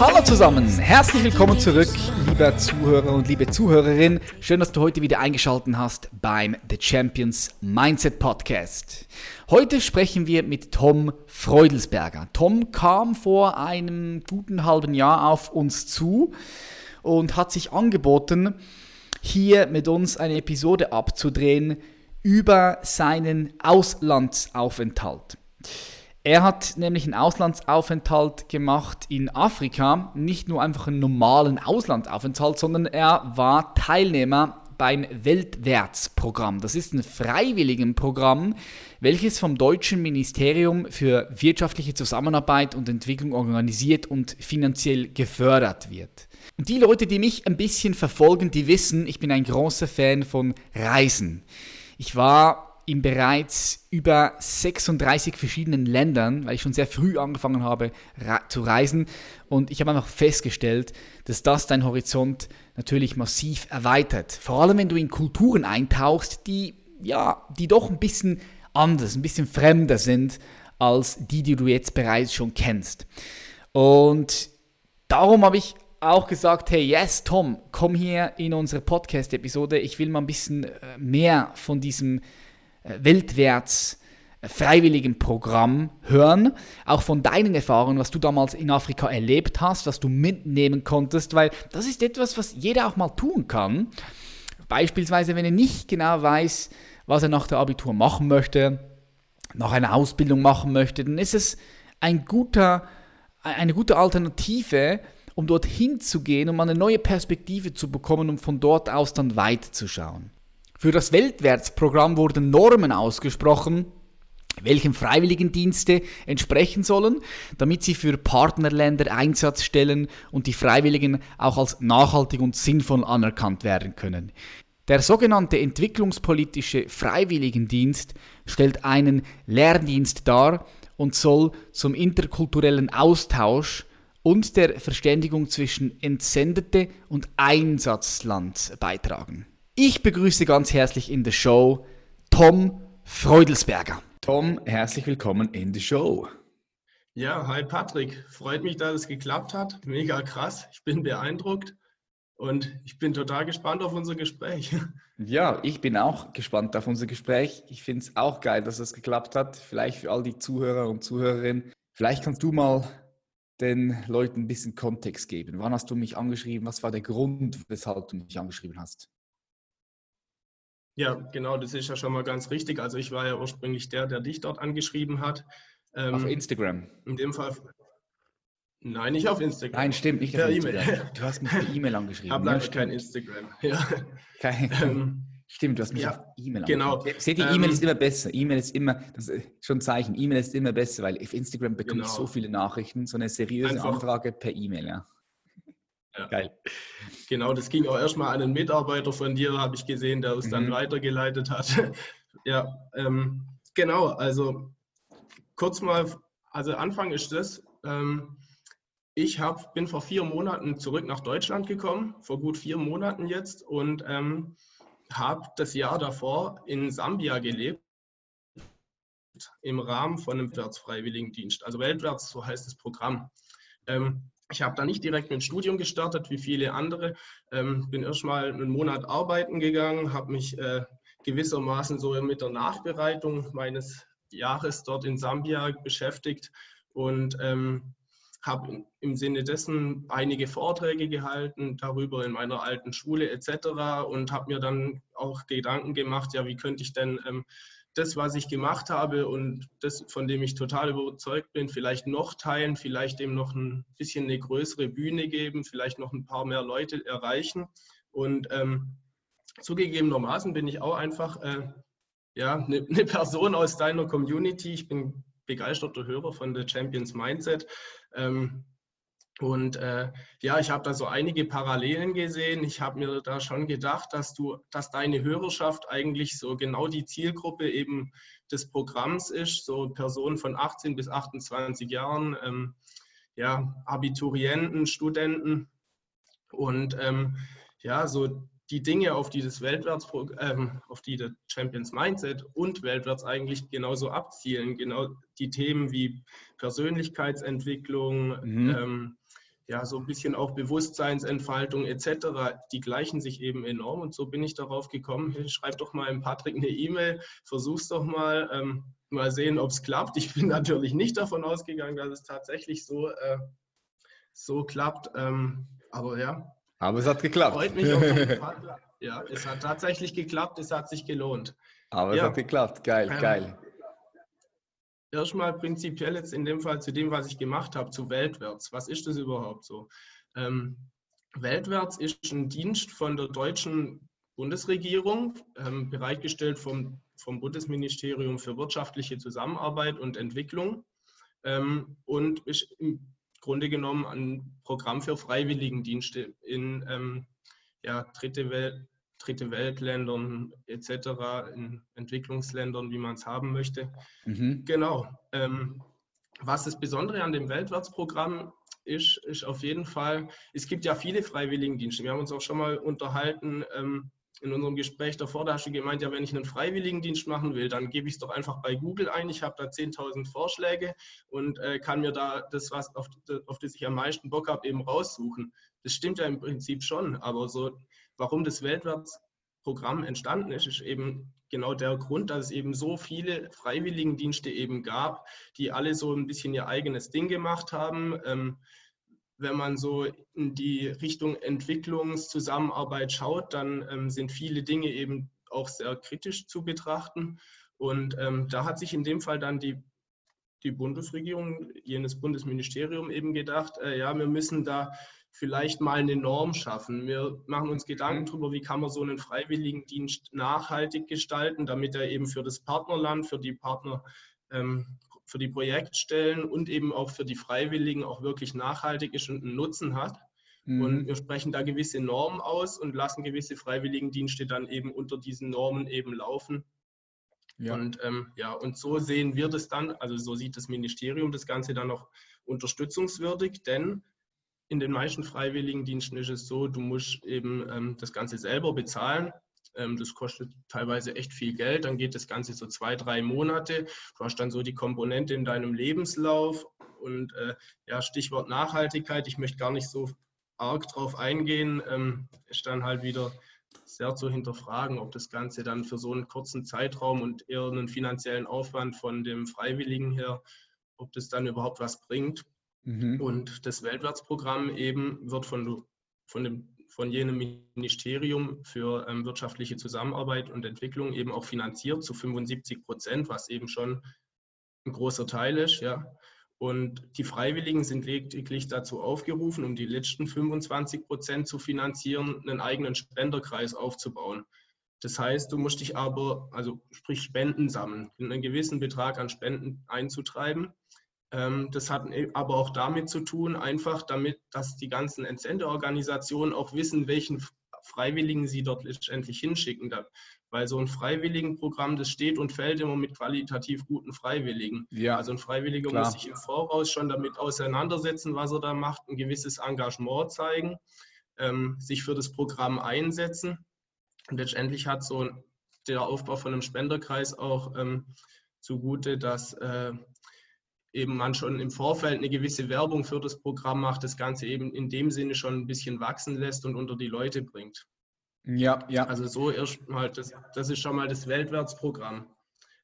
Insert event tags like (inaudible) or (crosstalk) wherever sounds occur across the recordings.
Hallo zusammen, herzlich willkommen zurück, lieber Zuhörer und liebe Zuhörerin. Schön, dass du heute wieder eingeschaltet hast beim The Champions Mindset Podcast. Heute sprechen wir mit Tom Freudelsberger. Tom kam vor einem guten halben Jahr auf uns zu und hat sich angeboten, hier mit uns eine Episode abzudrehen über seinen Auslandsaufenthalt. Er hat nämlich einen Auslandsaufenthalt gemacht in Afrika, nicht nur einfach einen normalen Auslandsaufenthalt, sondern er war Teilnehmer beim Weltwärtsprogramm. Das ist ein Freiwilligenprogramm, welches vom deutschen Ministerium für wirtschaftliche Zusammenarbeit und Entwicklung organisiert und finanziell gefördert wird. Und die Leute, die mich ein bisschen verfolgen, die wissen, ich bin ein großer Fan von Reisen. Ich war in bereits über 36 verschiedenen Ländern, weil ich schon sehr früh angefangen habe zu reisen. Und ich habe einfach festgestellt, dass das dein Horizont natürlich massiv erweitert. Vor allem, wenn du in Kulturen eintauchst, die, ja, die doch ein bisschen anders, ein bisschen fremder sind als die, die du jetzt bereits schon kennst. Und darum habe ich auch gesagt, hey, yes, Tom, komm hier in unsere Podcast-Episode. Ich will mal ein bisschen äh, mehr von diesem weltwärts äh, freiwilligen Programm hören, auch von deinen Erfahrungen, was du damals in Afrika erlebt hast, was du mitnehmen konntest, weil das ist etwas, was jeder auch mal tun kann. Beispielsweise, wenn er nicht genau weiß, was er nach der Abitur machen möchte, nach einer Ausbildung machen möchte, dann ist es ein guter, eine gute Alternative, um dorthin zu gehen, um eine neue Perspektive zu bekommen, um von dort aus dann weiterzuschauen. Für das Weltwärtsprogramm wurden Normen ausgesprochen, welchen Freiwilligendienste entsprechen sollen, damit sie für Partnerländer Einsatz stellen und die Freiwilligen auch als nachhaltig und sinnvoll anerkannt werden können. Der sogenannte entwicklungspolitische Freiwilligendienst stellt einen Lehrdienst dar und soll zum interkulturellen Austausch und der Verständigung zwischen Entsendete und Einsatzland beitragen. Ich begrüße ganz herzlich in der Show Tom Freudelsberger. Tom, herzlich willkommen in der Show. Ja, hi Patrick. Freut mich, dass es geklappt hat. Mega krass. Ich bin beeindruckt und ich bin total gespannt auf unser Gespräch. (laughs) Ja, ich bin auch gespannt auf unser Gespräch. Ich finde es auch geil, dass es geklappt hat. Vielleicht für all die Zuhörer und Zuhörerinnen. Vielleicht kannst du mal den Leuten ein bisschen Kontext geben. Wann hast du mich angeschrieben? Was war der Grund, weshalb du mich angeschrieben hast? Ja, genau, das ist ja schon mal ganz richtig. Also ich war ja ursprünglich der, der dich dort angeschrieben hat. Ähm, auf Instagram. In dem Fall. Nein, nicht auf Instagram. Nein, stimmt, nicht per E-Mail. Du hast mich per E-Mail angeschrieben. Ich habe leider ja, kein Instagram. (laughs) Ja. Kein, ähm, stimmt, du hast mich ja, auf E-Mail genau. angeschrieben. Seht ihr, E-Mail ähm, ist immer besser. E-Mail ist immer, das ist schon ein Zeichen, E-Mail ist immer besser, weil auf Instagram bekomme genau. ich so viele Nachrichten, so eine seriöse Einfach. Anfrage per E-Mail, ja. Ja. Geil. Genau, das ging auch erstmal an einen Mitarbeiter von dir, habe ich gesehen, der es mhm. dann weitergeleitet hat. (laughs) ja, ähm, genau, also kurz mal, also Anfang ist das. Ähm, ich hab, bin vor vier Monaten zurück nach Deutschland gekommen, vor gut vier Monaten jetzt, und ähm, habe das Jahr davor in Sambia gelebt, im Rahmen von einem Weltwärtsfreiwilligendienst. Also Weltwärts, so heißt das Programm. Ähm, ich habe da nicht direkt mit dem Studium gestartet, wie viele andere. Ähm, bin erstmal einen Monat arbeiten gegangen, habe mich äh, gewissermaßen so mit der Nachbereitung meines Jahres dort in Sambia beschäftigt und ähm, habe im Sinne dessen einige Vorträge gehalten darüber in meiner alten Schule etc. und habe mir dann auch Gedanken gemacht, ja, wie könnte ich denn ähm, das, was ich gemacht habe und das, von dem ich total überzeugt bin, vielleicht noch teilen, vielleicht dem noch ein bisschen eine größere Bühne geben, vielleicht noch ein paar mehr Leute erreichen. Und ähm, zugegebenermaßen bin ich auch einfach äh, ja, eine, eine (laughs) Person aus deiner Community. Ich bin begeisterter Hörer von The Champions Mindset. Ähm, Und äh, ja, ich habe da so einige Parallelen gesehen. Ich habe mir da schon gedacht, dass du, dass deine Hörerschaft eigentlich so genau die Zielgruppe eben des Programms ist, so Personen von 18 bis 28 Jahren, ähm, ja, Abiturienten, Studenten und ähm, ja, so die Dinge, auf die das Weltwärts, ähm, auf die der Champions Mindset und Weltwärts eigentlich genauso abzielen. Genau die Themen wie Persönlichkeitsentwicklung, mhm. ähm, ja, so ein bisschen auch Bewusstseinsentfaltung etc., die gleichen sich eben enorm. Und so bin ich darauf gekommen, schreib doch mal dem Patrick eine E-Mail, versuch's doch mal, ähm, mal sehen, ob es klappt. Ich bin natürlich nicht davon ausgegangen, dass es tatsächlich so, äh, so klappt. Ähm, aber ja. Aber es hat geklappt. Freut mich (laughs) auf jeden Fall. Ja, es hat tatsächlich geklappt, es hat sich gelohnt. Aber ja. es hat geklappt, geil, ähm, geil erstmal prinzipiell jetzt in dem Fall zu dem, was ich gemacht habe, zu Weltwärts. Was ist das überhaupt so? Ähm, Weltwärts ist ein Dienst von der deutschen Bundesregierung, ähm, bereitgestellt vom, vom Bundesministerium für wirtschaftliche Zusammenarbeit und Entwicklung ähm, und ist im Grunde genommen ein Programm für Freiwilligendienste in ähm, ja, dritte Welt, Dritte Weltländern etc., in Entwicklungsländern, wie man es haben möchte. Mhm. Genau. Ähm, was das Besondere an dem Weltwärtsprogramm ist, ist auf jeden Fall, es gibt ja viele Freiwilligendienste. Wir haben uns auch schon mal unterhalten ähm, in unserem Gespräch davor, da hast du gemeint, ja, wenn ich einen Freiwilligendienst machen will, dann gebe ich es doch einfach bei Google ein. Ich habe da 10.000 Vorschläge und äh, kann mir da das, was auf, auf das ich am meisten Bock habe, eben raussuchen. Das stimmt ja im Prinzip schon, aber so warum das Weltwärtsprogramm entstanden ist, ist eben genau der Grund, dass es eben so viele Freiwilligendienste eben gab, die alle so ein bisschen ihr eigenes Ding gemacht haben. Ähm, wenn man so in die Richtung Entwicklungszusammenarbeit schaut, dann ähm, sind viele Dinge eben auch sehr kritisch zu betrachten. Und ähm, da hat sich in dem Fall dann die, die Bundesregierung, jenes Bundesministerium eben gedacht, äh, ja, wir müssen da vielleicht mal eine Norm schaffen. Wir machen uns Gedanken mhm. darüber, wie kann man so einen Freiwilligendienst nachhaltig gestalten, damit er eben für das Partnerland, für die Partner, ähm, für die Projektstellen und eben auch für die Freiwilligen auch wirklich nachhaltig ist und einen Nutzen hat. Mhm. Und wir sprechen da gewisse Normen aus und lassen gewisse Freiwilligendienste dann eben unter diesen Normen eben laufen. Ja. Und ähm, ja, und so sehen wir das dann, also so sieht das Ministerium das Ganze dann noch unterstützungswürdig, denn in den meisten Freiwilligendiensten ist es so, du musst eben ähm, das Ganze selber bezahlen. Ähm, das kostet teilweise echt viel Geld. Dann geht das Ganze so zwei, drei Monate. Du hast dann so die Komponente in deinem Lebenslauf. Und äh, ja, Stichwort Nachhaltigkeit, ich möchte gar nicht so arg drauf eingehen, ähm, ist dann halt wieder sehr zu hinterfragen, ob das Ganze dann für so einen kurzen Zeitraum und eher einen finanziellen Aufwand von dem Freiwilligen her, ob das dann überhaupt was bringt. Mhm. Und das Weltwärtsprogramm eben wird von, von, dem, von jenem Ministerium für ähm, wirtschaftliche Zusammenarbeit und Entwicklung eben auch finanziert zu 75 Prozent, was eben schon ein großer Teil ist. Ja. Und die Freiwilligen sind lediglich dazu aufgerufen, um die letzten 25 Prozent zu finanzieren, einen eigenen Spenderkreis aufzubauen. Das heißt, du musst dich aber, also sprich Spenden sammeln, einen gewissen Betrag an Spenden einzutreiben. Ähm, das hat e, aber auch damit zu tun, einfach damit, dass die ganzen Entsendeorganisationen auch wissen, welchen Freiwilligen sie dort letztendlich hinschicken. Weil so ein Freiwilligenprogramm, das steht und fällt immer mit qualitativ guten Freiwilligen. Ja, also ein Freiwilliger klar. muss sich im Voraus schon damit auseinandersetzen, was er da macht, ein gewisses Engagement zeigen, ähm, sich für das Programm einsetzen. Und letztendlich hat so der Aufbau von einem Spenderkreis auch ähm, zugute, dass äh, eben man schon im Vorfeld eine gewisse Werbung für das Programm macht, das Ganze eben in dem Sinne schon ein bisschen wachsen lässt und unter die Leute bringt. Ja, ja. Also so erstmal, das, das ist schon mal das Weltwärtsprogramm.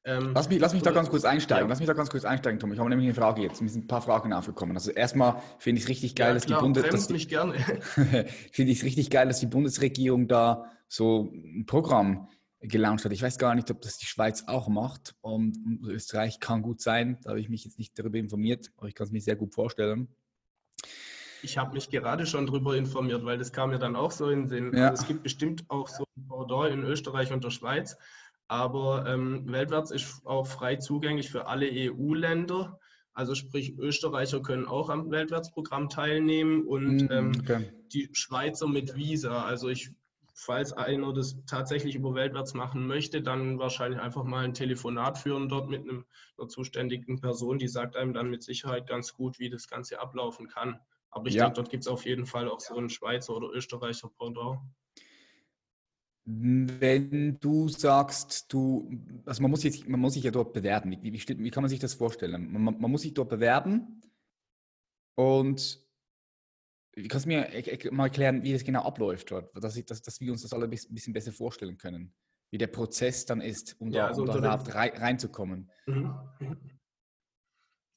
Ähm, lass mich, lass mich da ganz kurz einsteigen. Ja. Lass mich da ganz kurz einsteigen, Tom. Ich habe nämlich eine Frage jetzt. Mir sind ein paar Fragen aufgekommen. Also erstmal finde ich es richtig geil, ja, dass die Bundes mich gerne. (laughs) finde ich es richtig geil, dass die Bundesregierung da so ein Programm gelauncht hat. Ich weiß gar nicht, ob das die Schweiz auch macht. Und Österreich kann gut sein. Da habe ich mich jetzt nicht darüber informiert, aber ich kann es mir sehr gut vorstellen. Ich habe mich gerade schon darüber informiert, weil das kam mir dann auch so in den Sinn. Ja. Also es gibt bestimmt auch so ein Pendant in Österreich und der Schweiz, aber ähm, Weltwärts ist auch frei zugänglich für alle EU-Länder. Also sprich, Österreicher können auch am Weltwärtsprogramm teilnehmen und mm, ähm, okay. die Schweizer mit Visa. Also ich, falls einer das tatsächlich über Weltwärts machen möchte, dann wahrscheinlich einfach mal ein Telefonat führen dort mit einem, einer zuständigen Person, die sagt einem dann mit Sicherheit ganz gut, wie das Ganze ablaufen kann. Aber ich ja. denke, dort gibt es auf jeden Fall auch so einen Schweizer oder Österreicher Pendant. Wenn du sagst, du, also man muss, jetzt, man muss sich ja dort bewerben. Wie, wie, wie kann man sich das vorstellen? Man, man, muss sich dort bewerben und kannst du mir mal erklären, wie das genau abläuft dort, dass, ich, dass, dass wir uns das alle ein bisschen besser vorstellen können, wie der Prozess dann ist, um ja, da, also um überhaupt rein, reinzukommen. Mhm.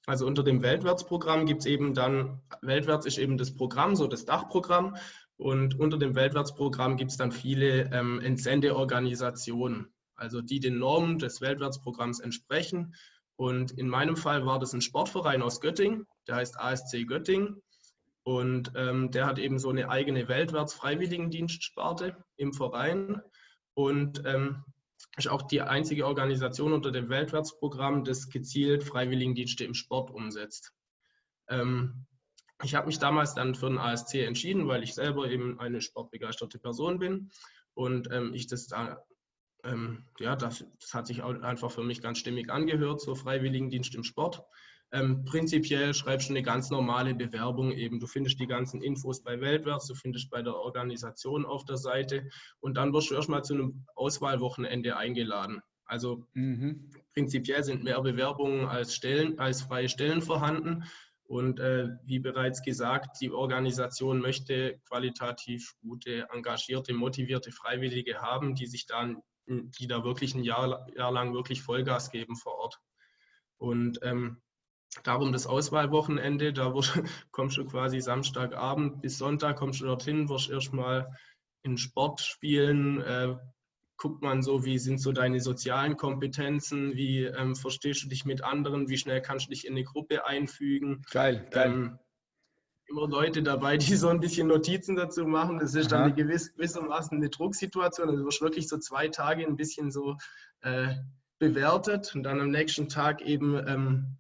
Also unter dem Weltwärtsprogramm gibt es eben dann, Weltwärts ist eben das Programm, so das Dachprogramm. Und unter dem Weltwärtsprogramm gibt es dann viele ähm, Entsendeorganisationen, also die den Normen des Weltwärtsprogramms entsprechen. Und in meinem Fall war das ein Sportverein aus Göttingen, der heißt ASC Göttingen. Und ähm, der hat eben so eine eigene Weltwärts-Freiwilligendienstsparte im Verein. Und ähm, ist auch die einzige Organisation unter dem Weltwärtsprogramm, das gezielt Freiwilligendienste im Sport umsetzt. Ähm, ich habe mich damals dann für den ASC entschieden, weil ich selber eben eine sportbegeisterte Person bin und ähm, ich das da, ähm, ja, das, das, hat sich auch einfach für mich ganz stimmig angehört, so Freiwilligendienst im Sport. Ähm, prinzipiell schreibst du eine ganz normale Bewerbung eben. Du findest die ganzen Infos bei Weltwärts, du findest bei der Organisation auf der Seite und dann wirst du erstmal zu einem Auswahlwochenende eingeladen. Also mhm. prinzipiell sind mehr Bewerbungen als Stellen, als freie Stellen vorhanden. Und äh, wie bereits gesagt, die Organisation möchte qualitativ gute, engagierte, motivierte Freiwillige haben, die sich dann, die da wirklich ein Jahr, Jahr lang wirklich Vollgas geben vor Ort. Und ähm, darum das Auswahlwochenende, da wird, (laughs) kommst du quasi Samstagabend bis Sonntag, kommst du dorthin, wirst erstmal in Sport spielen, äh, guckt man so, wie sind so deine sozialen Kompetenzen, wie ähm, verstehst du dich mit anderen, wie schnell kannst du dich in eine Gruppe einfügen. Geil, geil. Ähm, immer Leute dabei, (laughs) die so ein bisschen Notizen dazu machen. Das ist Aha. dann eine gewiss, gewissermaßen eine Drucksituation. Also du wirst wirklich so zwei Tage ein bisschen so äh, bewertet und dann am nächsten Tag eben ähm,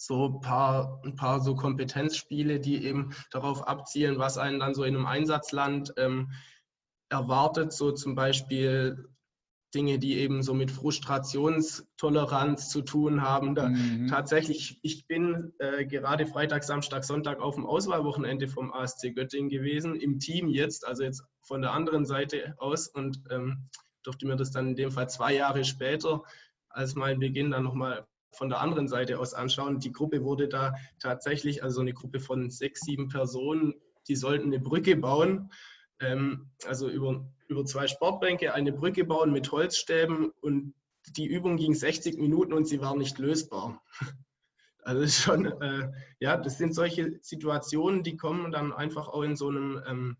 so ein paar, ein paar so Kompetenzspiele, die eben darauf abzielen, was einen dann so in einem Einsatzland ähm, erwartet, so zum Beispiel Dinge, die eben so mit Frustrationstoleranz zu tun haben. Da mhm. Tatsächlich, ich bin äh, gerade Freitag, Samstag, Sonntag auf dem Auswahlwochenende vom ASC Göttingen gewesen, im Team jetzt, also jetzt von der anderen Seite aus und ähm, durfte mir das dann in dem Fall zwei Jahre später als mein Beginn dann nochmal von der anderen Seite aus anschauen. Die Gruppe wurde da tatsächlich, also eine Gruppe von sechs, sieben Personen, die sollten eine Brücke bauen ähm, also über, über zwei Sportbänke eine Brücke bauen mit Holzstäben und die Übung ging 60 Minuten und sie war nicht lösbar. (laughs) Also schon, äh, ja, das sind solche Situationen, die kommen dann einfach auch in so einem ähm,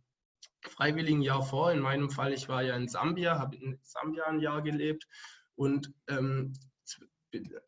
freiwilligen Jahr vor. In meinem Fall, ich war ja in Sambia, habe in Sambia ein Jahr gelebt und ähm,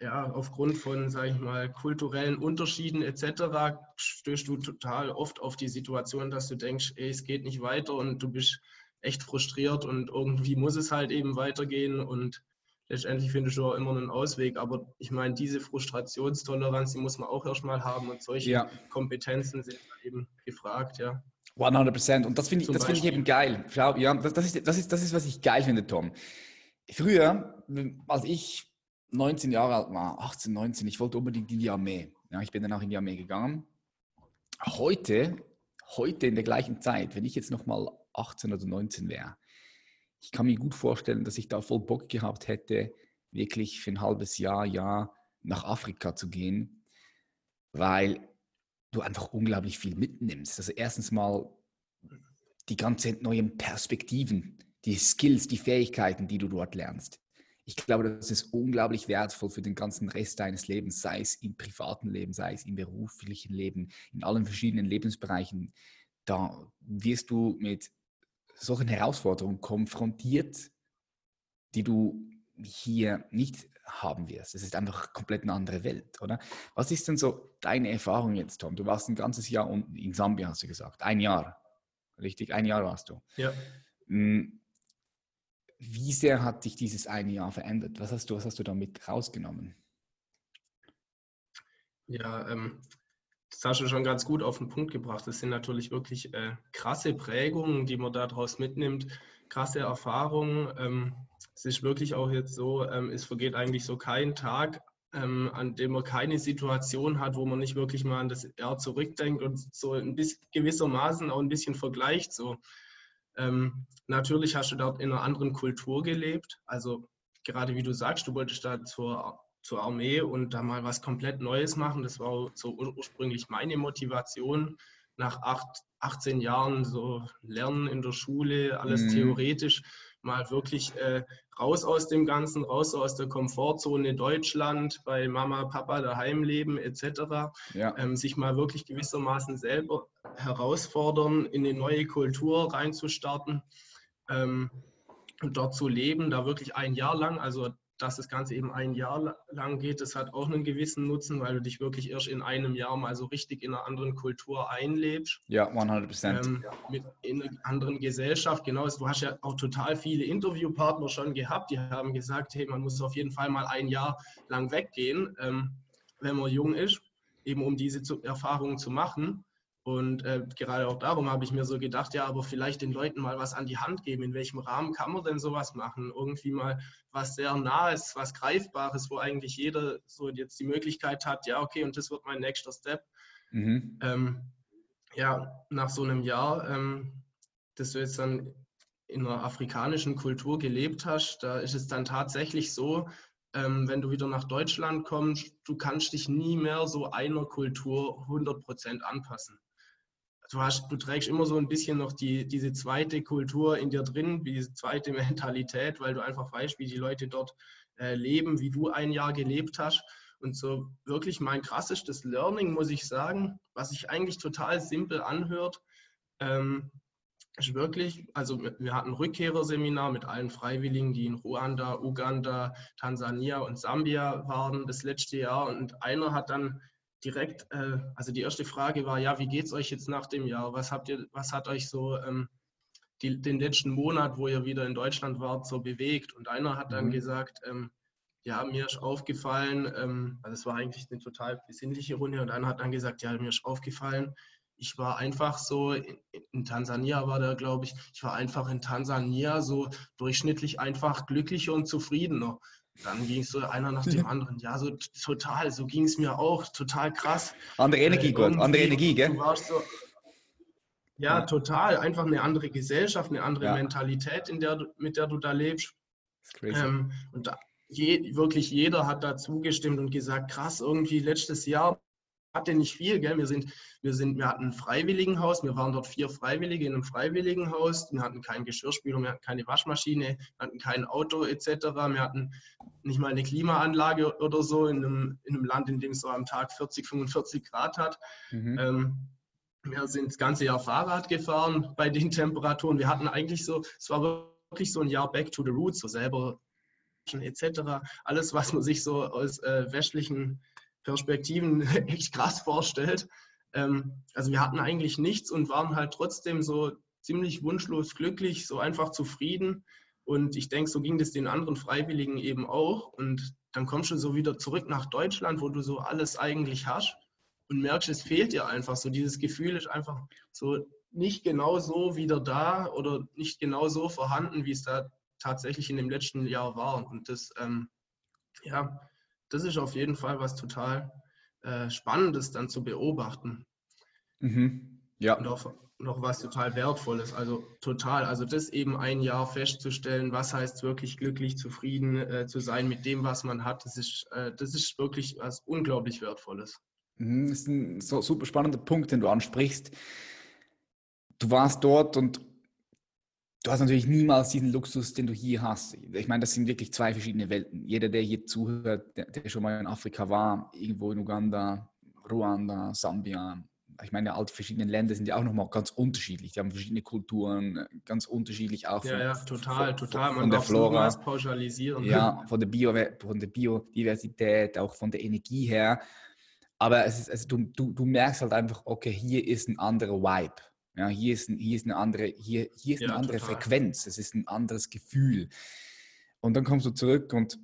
ja, aufgrund von, sage ich mal, kulturellen Unterschieden etc. stößt du total oft auf die Situation, dass du denkst, ey, es geht nicht weiter und du bist echt frustriert und irgendwie muss es halt eben weitergehen und letztendlich findest du auch immer einen Ausweg. Aber ich meine, diese Frustrationstoleranz, die muss man auch erstmal haben und solche ja. Kompetenzen sind eben gefragt, ja. 100 Prozent. Und das finde ich, find ich eben geil. Ja, das, das, ist, das, ist, das ist, was ich geil finde, Tom. Früher, als ich 19 Jahre alt war, 18, 19, ich wollte unbedingt in die Armee. Ja, ich bin dann auch in die Armee gegangen. Heute, heute in der gleichen Zeit, wenn ich jetzt nochmal 18 oder 19 wäre, ich kann mir gut vorstellen, dass ich da voll Bock gehabt hätte, wirklich für ein halbes Jahr, Jahr nach Afrika zu gehen, weil du einfach unglaublich viel mitnimmst. Also erstens mal die ganzen neuen Perspektiven, die Skills, die Fähigkeiten, die du dort lernst ich glaube, das ist unglaublich wertvoll für den ganzen Rest deines Lebens, sei es im privaten Leben, sei es im beruflichen Leben, in allen verschiedenen Lebensbereichen. Da wirst du mit solchen Herausforderungen konfrontiert, die du hier nicht haben wirst. Es ist einfach komplett eine andere Welt, oder? Was ist denn so deine Erfahrung jetzt, Tom? Du warst ein ganzes Jahr in Sambia, hast du gesagt. Ein Jahr. Richtig, ein Jahr warst du. Ja. Hm, wie sehr hat dich dieses eine Jahr verändert? Was hast du, was hast du damit rausgenommen? Ja, ähm, das hast du schon ganz gut auf den Punkt gebracht. Das sind natürlich wirklich äh, krasse Prägungen, die man daraus mitnimmt, krasse Erfahrungen. Ähm, es ist wirklich auch jetzt so, ähm, es vergeht eigentlich so kein Tag, ähm, an dem man keine Situation hat, wo man nicht wirklich mal an das Jahr zurückdenkt und so ein bisschen gewissermaßen auch ein bisschen vergleicht. So. Ähm, natürlich hast du dort in einer anderen Kultur gelebt. Also gerade wie du sagst, du wolltest da zur zur Armee und da mal was komplett Neues machen. Das war so ursprünglich meine Motivation. Nach acht, 18 Jahren so Lernen in der Schule, alles mhm. theoretisch, mal wirklich äh, raus aus dem Ganzen, raus aus der Komfortzone Deutschland, bei Mama, Papa daheim leben etc. Ja. Ähm, sich mal wirklich gewissermaßen selber herausfordern, in eine neue Kultur reinzustarten ähm, dort zu leben, da wirklich ein Jahr lang. Also dass das Ganze eben ein Jahr lang geht, das hat auch einen gewissen Nutzen, weil du dich wirklich erst in einem Jahr mal so richtig in einer anderen Kultur einlebst. Ja, 100 Prozent. Ähm, mit in einer anderen Gesellschaft, genau. Du hast ja auch total viele Interviewpartner schon gehabt, die haben gesagt, hey, man muss auf jeden Fall mal ein Jahr lang weggehen, ähm, wenn man jung ist, eben um diese Erfahrungen zu machen. Und äh, gerade auch darum habe ich mir so gedacht, ja, aber vielleicht den Leuten mal was an die Hand geben. In welchem Rahmen kann man denn sowas machen? Irgendwie mal was sehr Nahes, was Greifbares, wo eigentlich jeder so jetzt die Möglichkeit hat, ja, okay, und das wird mein nächster Step. Mhm. Ähm, ja, nach so einem Jahr, ähm, dass du jetzt dann in einer afrikanischen Kultur gelebt hast, da ist es dann tatsächlich so, ähm, wenn du wieder nach Deutschland kommst, du kannst dich nie mehr so einer Kultur 100% anpassen du, hast, du trägst immer so ein bisschen noch die, diese zweite Kultur in dir drin, diese zweite (laughs) Mentalität, weil du einfach weißt, wie die Leute dort äh, leben, wie du ein Jahr gelebt hast. Und so wirklich mein krassestes Learning, muss ich sagen, was sich eigentlich total simpel anhört, ähm, ist wirklich, also wir hatten ein Rückkehrerseminar mit allen Freiwilligen, die in Ruanda, Uganda, Tansania und Sambia waren das letzte Jahr. Und einer hat dann direkt, äh, also die erste Frage war, ja, wie geht es euch jetzt nach dem Jahr? Was habt ihr, was hat euch so ähm, die, den letzten Monat, wo ihr wieder in Deutschland wart, so bewegt? Und einer hat dann mhm. gesagt, ähm, ja, mir ist aufgefallen, ähm, also es war eigentlich eine total besinnliche Runde und einer hat dann gesagt, ja, mir ist aufgefallen, ich war einfach so, in, in Tansania war der, glaube ich, ich war einfach in Tansania so durchschnittlich einfach glücklicher und zufriedener. Dann ging es so einer nach dem anderen. Ja, so total, so ging es mir auch, total krass. Andere Energie, äh, Gott, andere Energie, gell? Du warst so, ja, ja, total. Einfach eine andere Gesellschaft, eine andere ja. Mentalität, in der, mit der du da lebst. Ähm, und da, je, wirklich jeder hat da zugestimmt und gesagt, krass, irgendwie letztes Jahr hatte nicht viel, gell? Wir sind, wir sind, wir hatten ein Freiwilligenhaus, wir waren dort vier Freiwillige in einem Freiwilligenhaus, wir hatten kein Geschirrspüler, wir hatten keine Waschmaschine, wir hatten kein Auto etc. Wir hatten nicht mal eine Klimaanlage oder so in einem, in einem Land, in dem es so am Tag 40, 45 Grad hat. Mhm. Ähm, wir sind das ganze Jahr Fahrrad gefahren bei den Temperaturen. Wir hatten eigentlich so, es war wirklich so ein Jahr Back to the Roots, so selber etc. Alles, was man sich so aus äh, westlichen Perspektiven (laughs) echt krass vorstellt. Ähm, also wir hatten eigentlich nichts und waren halt trotzdem so ziemlich wunschlos glücklich, so einfach zufrieden. Und ich denke, so ging das den anderen Freiwilligen eben auch. Und dann kommst du so wieder zurück nach Deutschland, wo du so alles eigentlich hast und merkst, es fehlt dir einfach so. Dieses Gefühl ist einfach so nicht genau so wieder da oder nicht genau so vorhanden, wie es da tatsächlich in dem letzten Jahr war. Und das, ähm, ja, das ist auf jeden Fall was total äh, Spannendes dann zu beobachten. Mhm. Ja. Und auch noch was total Wertvolles, also total. Also das eben ein Jahr festzustellen, was heißt wirklich glücklich, zufrieden äh, zu sein mit dem, was man hat, das ist, äh, das ist wirklich was unglaublich Wertvolles. Mhm, das ist ein so super spannender Punkt, den du ansprichst. Du warst dort und du hast natürlich niemals diesen Luxus, den du hier hast. Ich meine, das sind wirklich zwei verschiedene Welten. Jeder, der hier zuhört, der, der schon mal in Afrika war, irgendwo in Uganda, Ruanda, Sambia, ich meine, all die verschiedenen Länder sind ja auch nochmal ganz unterschiedlich. Die haben verschiedene Kulturen, ganz unterschiedlich auch. Von, ja, ja, total, von, total. Man von der Flora. pauschalisieren. Ja, von der, Bio, von der Biodiversität, auch von der Energie her. Aber es ist, also du, du, du merkst halt einfach, okay, hier ist ein anderer Vibe. Ja, hier ist, hier ist eine andere, hier, hier ist ja, eine andere total. Frequenz, es ist ein anderes Gefühl. Und dann kommst du zurück und,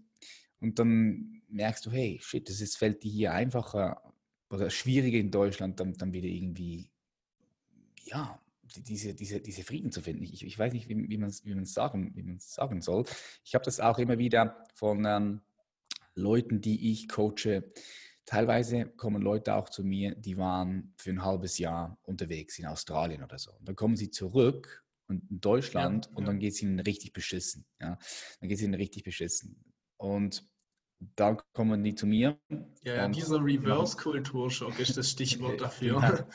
und dann merkst du, hey, shit, es fällt dir hier einfacher, oder Schwierige in Deutschland, dann, dann wieder irgendwie, ja, diese, diese, diese Frieden zu finden. Ich, ich weiß nicht, wie, wie man es wie sagen, wie sagen soll. Ich habe das auch immer wieder von ähm, Leuten, die ich coache. Teilweise kommen Leute auch zu mir, die waren für ein halbes Jahr unterwegs in Australien oder so. Und dann kommen sie zurück in Deutschland ja, und dann geht es ihnen richtig beschissen. Ja? Dann geht es ihnen richtig beschissen. Und dann kommen die zu mir. Ja, ja dieser Reverse-Kulturschock ist das Stichwort (laughs) dafür.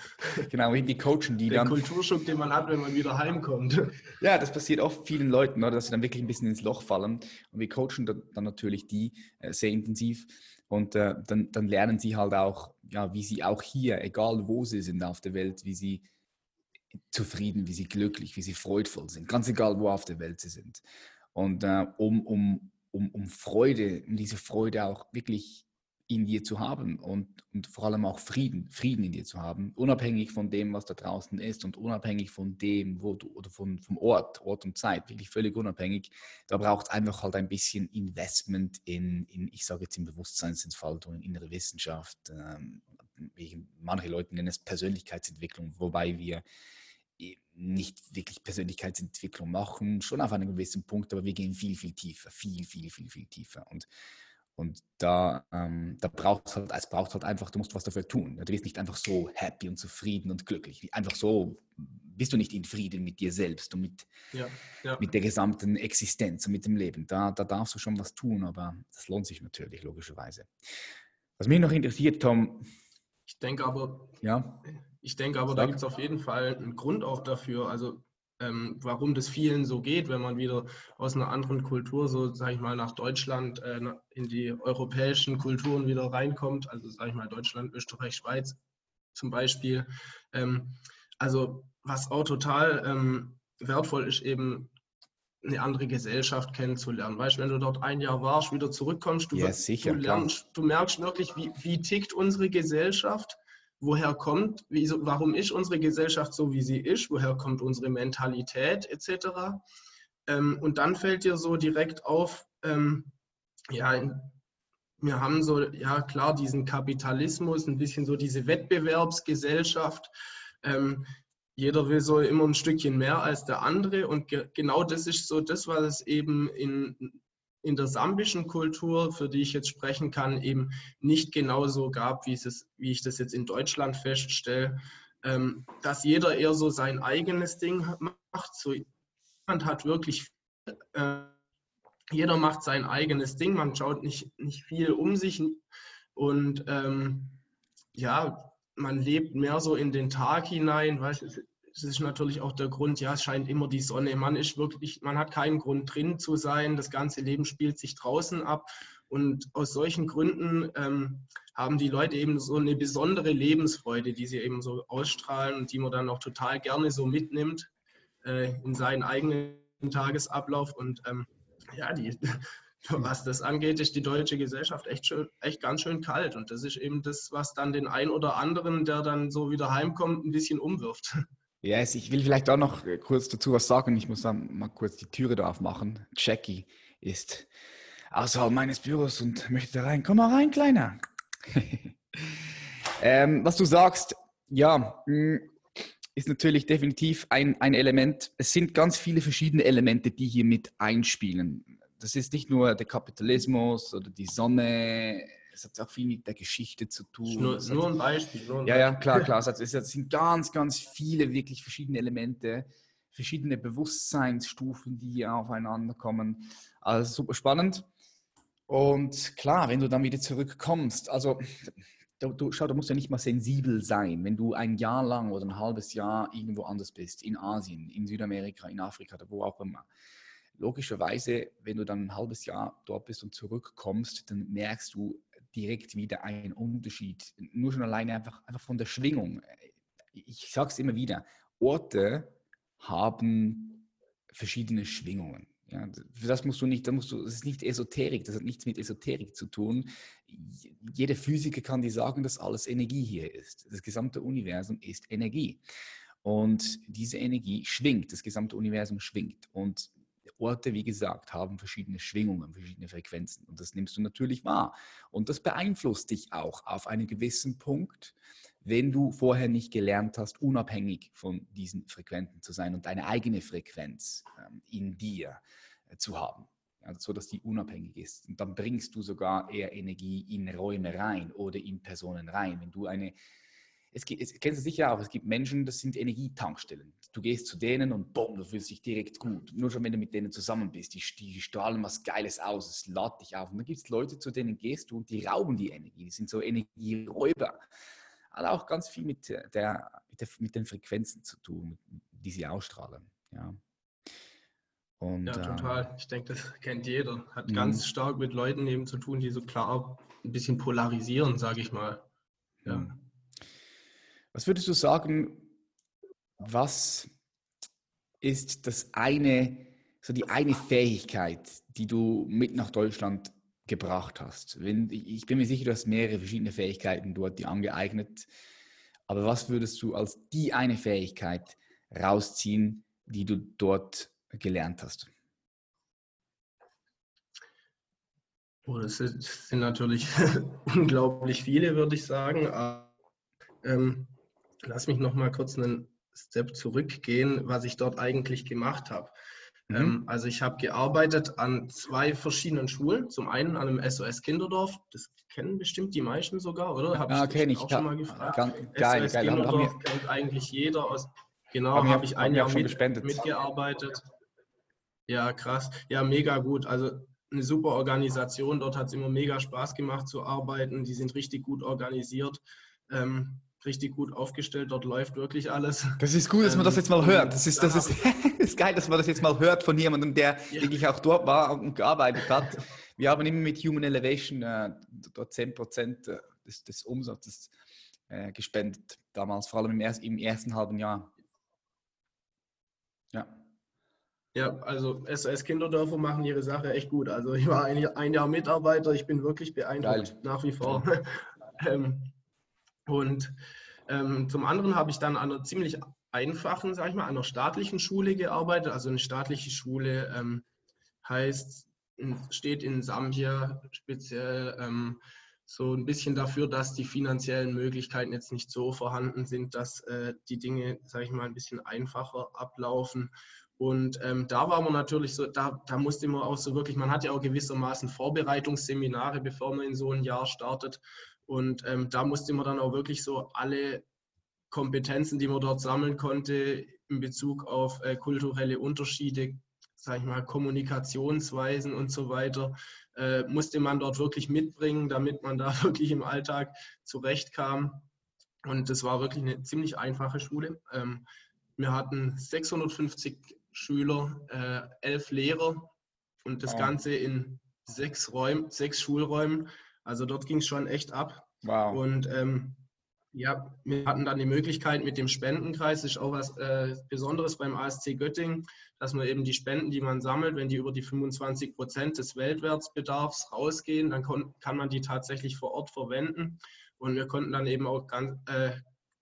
genau, genau die coachen die Der dann. Der Kulturschock, den man hat, wenn man wieder heimkommt. Ja, das passiert oft vielen Leuten, oder, dass sie dann wirklich ein bisschen ins Loch fallen. Und wir coachen dann natürlich die äh, sehr intensiv. Und äh, dann, dann lernen sie halt auch, ja, wie sie auch hier, egal wo sie sind auf der Welt, wie sie zufrieden, wie sie glücklich, wie sie freudvoll sind. Ganz egal, wo auf der Welt sie sind. Und äh, um, um, um, um Freude, um diese Freude auch wirklich in dir zu haben und, und vor allem auch Frieden, Frieden in dir zu haben, unabhängig von dem, was da draußen ist und unabhängig von dem, wo du oder von, vom Ort, Ort und Zeit, wirklich völlig unabhängig. Da braucht es einfach halt ein bisschen Investment in, in ich sage jetzt in Bewusstseinsentfaltung, in innere Wissenschaft. Ähm, manche Leute nennen es Persönlichkeitsentwicklung, wobei wir nicht wirklich Persönlichkeitsentwicklung machen, schon auf einem gewissen Punkt, aber wir gehen viel, viel tiefer, viel, viel, viel, viel tiefer. Und, und da, ähm, da braucht es halt, es braucht halt einfach, du musst was dafür tun. Du bist nicht einfach so happy und zufrieden und glücklich. Einfach so bist du nicht in Frieden mit dir selbst und mit, ja, ja. mit der gesamten Existenz und mit dem Leben. Da, da darfst du schon was tun, aber das lohnt sich natürlich, logischerweise. Was mich noch interessiert, Tom. Ich denke aber, ja ich denke aber, da gibt es auf jeden Fall einen Grund auch dafür, also ähm, warum das vielen so geht, wenn man wieder aus einer anderen Kultur, so sage ich mal, nach Deutschland, äh, in die europäischen Kulturen wieder reinkommt, also sage ich mal Deutschland, Österreich, Schweiz zum Beispiel. Ähm, also was auch total ähm, wertvoll ist, eben eine andere Gesellschaft kennenzulernen. Weißt du, wenn du dort ein Jahr warst, wieder zurückkommst, du, ja, sicher, du lernst, du merkst wirklich, wie, wie tickt unsere Gesellschaft woher kommt, wie, warum ist unsere Gesellschaft so, wie sie ist, woher kommt unsere Mentalität etc. Ähm, und dann fällt dir so direkt auf, ähm, ja, wir haben so, ja klar, diesen Kapitalismus, ein bisschen so diese Wettbewerbsgesellschaft. Ähm, jeder will so immer ein Stückchen mehr als der andere und ge genau das ist so das, was es eben in in der sambischen Kultur, für die ich jetzt sprechen kann, eben nicht genauso gab, wie, es, wie ich das jetzt in Deutschland feststelle, ähm, dass jeder eher so sein eigenes Ding macht. So, jemand hat wirklich, äh, jeder macht sein eigenes Ding, man schaut nicht, nicht viel um sich und ähm, ja, man lebt mehr so in den Tag hinein, weißt, das ist natürlich auch der Grund, ja, es scheint immer die Sonne. Man ist wirklich, man hat keinen Grund drin zu sein. Das ganze Leben spielt sich draußen ab. Und aus solchen Gründen ähm, haben die Leute eben so eine besondere Lebensfreude, die sie eben so ausstrahlen und die man dann auch total gerne so mitnimmt äh, in seinen eigenen Tagesablauf. Und ähm, ja, die, (laughs) was das angeht, ist die deutsche Gesellschaft echt, schön, echt ganz schön kalt. Und das ist eben das, was dann den einen oder anderen, der dann so wieder heimkommt, ein bisschen umwirft. (laughs) Ja, yes, ich will vielleicht auch noch äh, kurz dazu was sagen. Ich muss dann mal kurz die Türe da aufmachen. Jackie ist außerhalb meines Büros und möchte da rein. Komm mal rein, Kleiner. (laughs) ähm, was du sagst, ja, hm, ist natürlich definitiv ein, ein Element. Es sind ganz viele verschiedene Elemente, die hier mit einspielen. Das ist nicht nur der Kapitalismus oder die Sonne, es hat auch viel mit der Geschichte zu tun. Nur, nur ein Beispiel. Nur ein ja, ja, klar, klar. Es, hat, es sind ganz, ganz viele wirklich verschiedene Elemente, verschiedene Bewusstseinsstufen, die hier aufeinander kommen. Also super spannend. Und klar, wenn du dann wieder zurückkommst, also du, du, schau, du musst ja nicht mal sensibel sein, wenn du ein Jahr lang oder ein halbes Jahr irgendwo anders bist, in Asien, in Südamerika, in Afrika oder wo auch immer. Logischerweise, wenn du dann ein halbes Jahr dort bist und zurückkommst, dann merkst du, direkt wieder ein Unterschied. Nur schon alleine einfach, einfach von der Schwingung. Ich sage es immer wieder, Orte haben verschiedene Schwingungen. Ja, das musst du nicht, da musst du, das ist nicht Esoterik, das hat nichts mit Esoterik zu tun. Jeder Physiker kann dir sagen, dass alles Energie hier ist. Das gesamte Universum ist Energie. Und diese Energie schwingt, das gesamte Universum schwingt. Und Orte, wie gesagt, haben verschiedene Schwingungen, verschiedene Frequenzen und das nimmst du natürlich wahr. Und das beeinflusst dich auch auf einen gewissen Punkt, wenn du vorher nicht gelernt hast, unabhängig von diesen Frequenzen zu sein und deine eigene Frequenz ähm, in dir äh, zu haben. Also so, dass die unabhängig ist. Und dann bringst du sogar eher Energie in Räume rein oder in Personen rein. Wenn du eine es, gibt, es kennst du sicher auch, es gibt Menschen, das sind Energietankstellen. Du gehst zu denen und boom, du fühlst dich direkt gut. Nur schon, wenn du mit denen zusammen bist, die, die strahlen was Geiles aus, es lädt dich auf. Und dann gibt es Leute, zu denen gehst du und die rauben die Energie. Die sind so Energieräuber. Hat auch ganz viel mit, der, mit, der, mit den Frequenzen zu tun, die sie ausstrahlen. Ja. Und, ja, total. Ähm, ich denke, das kennt jeder. Hat mhm. ganz stark mit Leuten eben zu tun, die so klar ein bisschen polarisieren, sage ich mal. Ja. Mhm. Was würdest du sagen, was ist das eine, so die eine Fähigkeit, die du mit nach Deutschland gebracht hast? Wenn, ich bin mir sicher, du hast mehrere verschiedene Fähigkeiten dort die angeeignet. Aber was würdest du als die eine Fähigkeit rausziehen, die du dort gelernt hast? Oh, das sind natürlich (laughs) unglaublich viele, würde ich sagen. Ähm, lass mich noch mal kurz einen Step zurückgehen, was ich dort eigentlich gemacht habe. Mhm. Ähm, also ich habe gearbeitet an zwei verschiedenen Schulen. Zum einen an einem SOS Kinderdorf. Das kennen bestimmt die meisten sogar, oder? Hab ja, kenne ich. Auch schon mal gefragt. Ganz, geil, SOS geil. Kinderdorf kennt eigentlich jeder aus. Genau, habe ich ein Jahr mit, mitgearbeitet. Ja, krass. Ja, mega gut. Also eine super Organisation. Dort hat es immer mega Spaß gemacht zu arbeiten. Die sind richtig gut organisiert. Ähm, richtig gut aufgestellt. Dort läuft wirklich alles. Das ist gut, dass man das jetzt mal ähm, hört. Das ist, das ist, (laughs) ist geil, dass man das jetzt mal hört von jemandem, der ja. wirklich auch dort war und gearbeitet hat. Wir haben immer mit Human Elevation äh, dort 10 Prozent äh, des, des Umsatzes äh, gespendet. Damals, vor allem im, erst, im ersten halben Jahr. Ja. Ja, also SOS Kinderdörfer machen ihre Sache echt gut. Also ich war ein, ein Jahr Mitarbeiter, ich bin wirklich beeindruckt, Geil. nach wie vor. (laughs) ähm, und ähm, zum anderen habe ich dann an einer ziemlich einfachen, sage ich mal, einer staatlichen Schule gearbeitet. Also eine staatliche Schule ähm, heißt, steht in Sambia speziell ähm, so ein bisschen dafür, dass die finanziellen Möglichkeiten jetzt nicht so vorhanden sind, dass äh, die Dinge, sage ich mal, ein bisschen einfacher ablaufen. Und ähm, da war man natürlich so, da, da musste man auch so wirklich, man hat ja auch gewissermaßen Vorbereitungsseminare, bevor man in so ein Jahr startet. Und ähm, da musste man dann auch wirklich so alle Kompetenzen, die man dort sammeln konnte, in Bezug auf äh, kulturelle Unterschiede, sage ich mal, Kommunikationsweisen und so weiter, äh, musste man dort wirklich mitbringen, damit man da (laughs) wirklich im Alltag zurechtkam. Und das war wirklich eine ziemlich einfache Schule. Ähm, wir hatten 650 Schüler, äh, elf Lehrer und das Ganze in sechs, Räumen, sechs Schulräumen. Also dort ging es schon echt ab. Wow. Und ähm, ja, wir hatten dann die Möglichkeit mit dem Spendenkreis, das ist auch was äh, Besonderes beim ASC Göttingen, dass man eben die Spenden, die man sammelt, wenn die über die 25 Prozent des Weltwertsbedarfs rausgehen, dann kann man die tatsächlich vor Ort verwenden. Und wir konnten dann eben auch ganz, äh,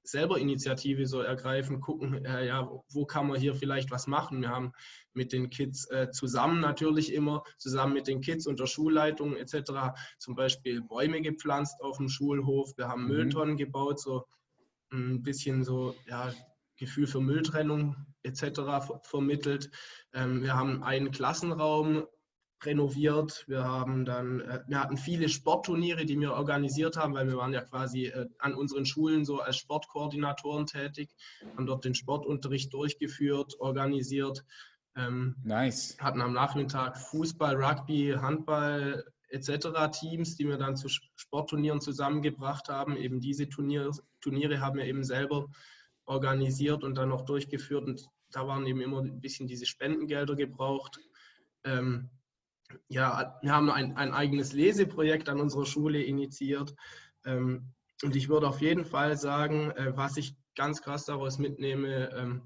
selber Initiative so ergreifen, gucken, äh, ja, wo kann man hier vielleicht was machen. Wir haben mit den Kids äh, zusammen natürlich immer, zusammen mit den Kids und der Schulleitung etc. zum Beispiel Bäume gepflanzt auf dem Schulhof. Wir haben mhm. Mülltonnen gebaut, so ein bisschen so, ja, Gefühl für Mülltrennung etc. vermittelt. Ähm, wir haben einen Klassenraum renoviert. Wir haben dann, äh, wir hatten viele Sportturniere, die wir organisiert haben, weil wir waren ja quasi äh, an unseren Schulen so als Sportkoordinatoren tätig, haben dort den Sportunterricht durchgeführt, organisiert. Ähm, nice. Hatten am Nachmittag Fußball, Rugby, Handball etc. Teams, die wir dann zu Sportturnieren zusammengebracht haben. Eben diese Turniere, Turniere haben wir eben selber organisiert und dann noch durchgeführt und da waren eben immer ein bisschen diese Spendengelder gebraucht. Ähm, ja, wir haben ein, ein eigenes Leseprojekt an unserer Schule initiiert. Ähm, und ich würde auf jeden Fall sagen, äh, was ich ganz krass daraus mitnehme, ähm,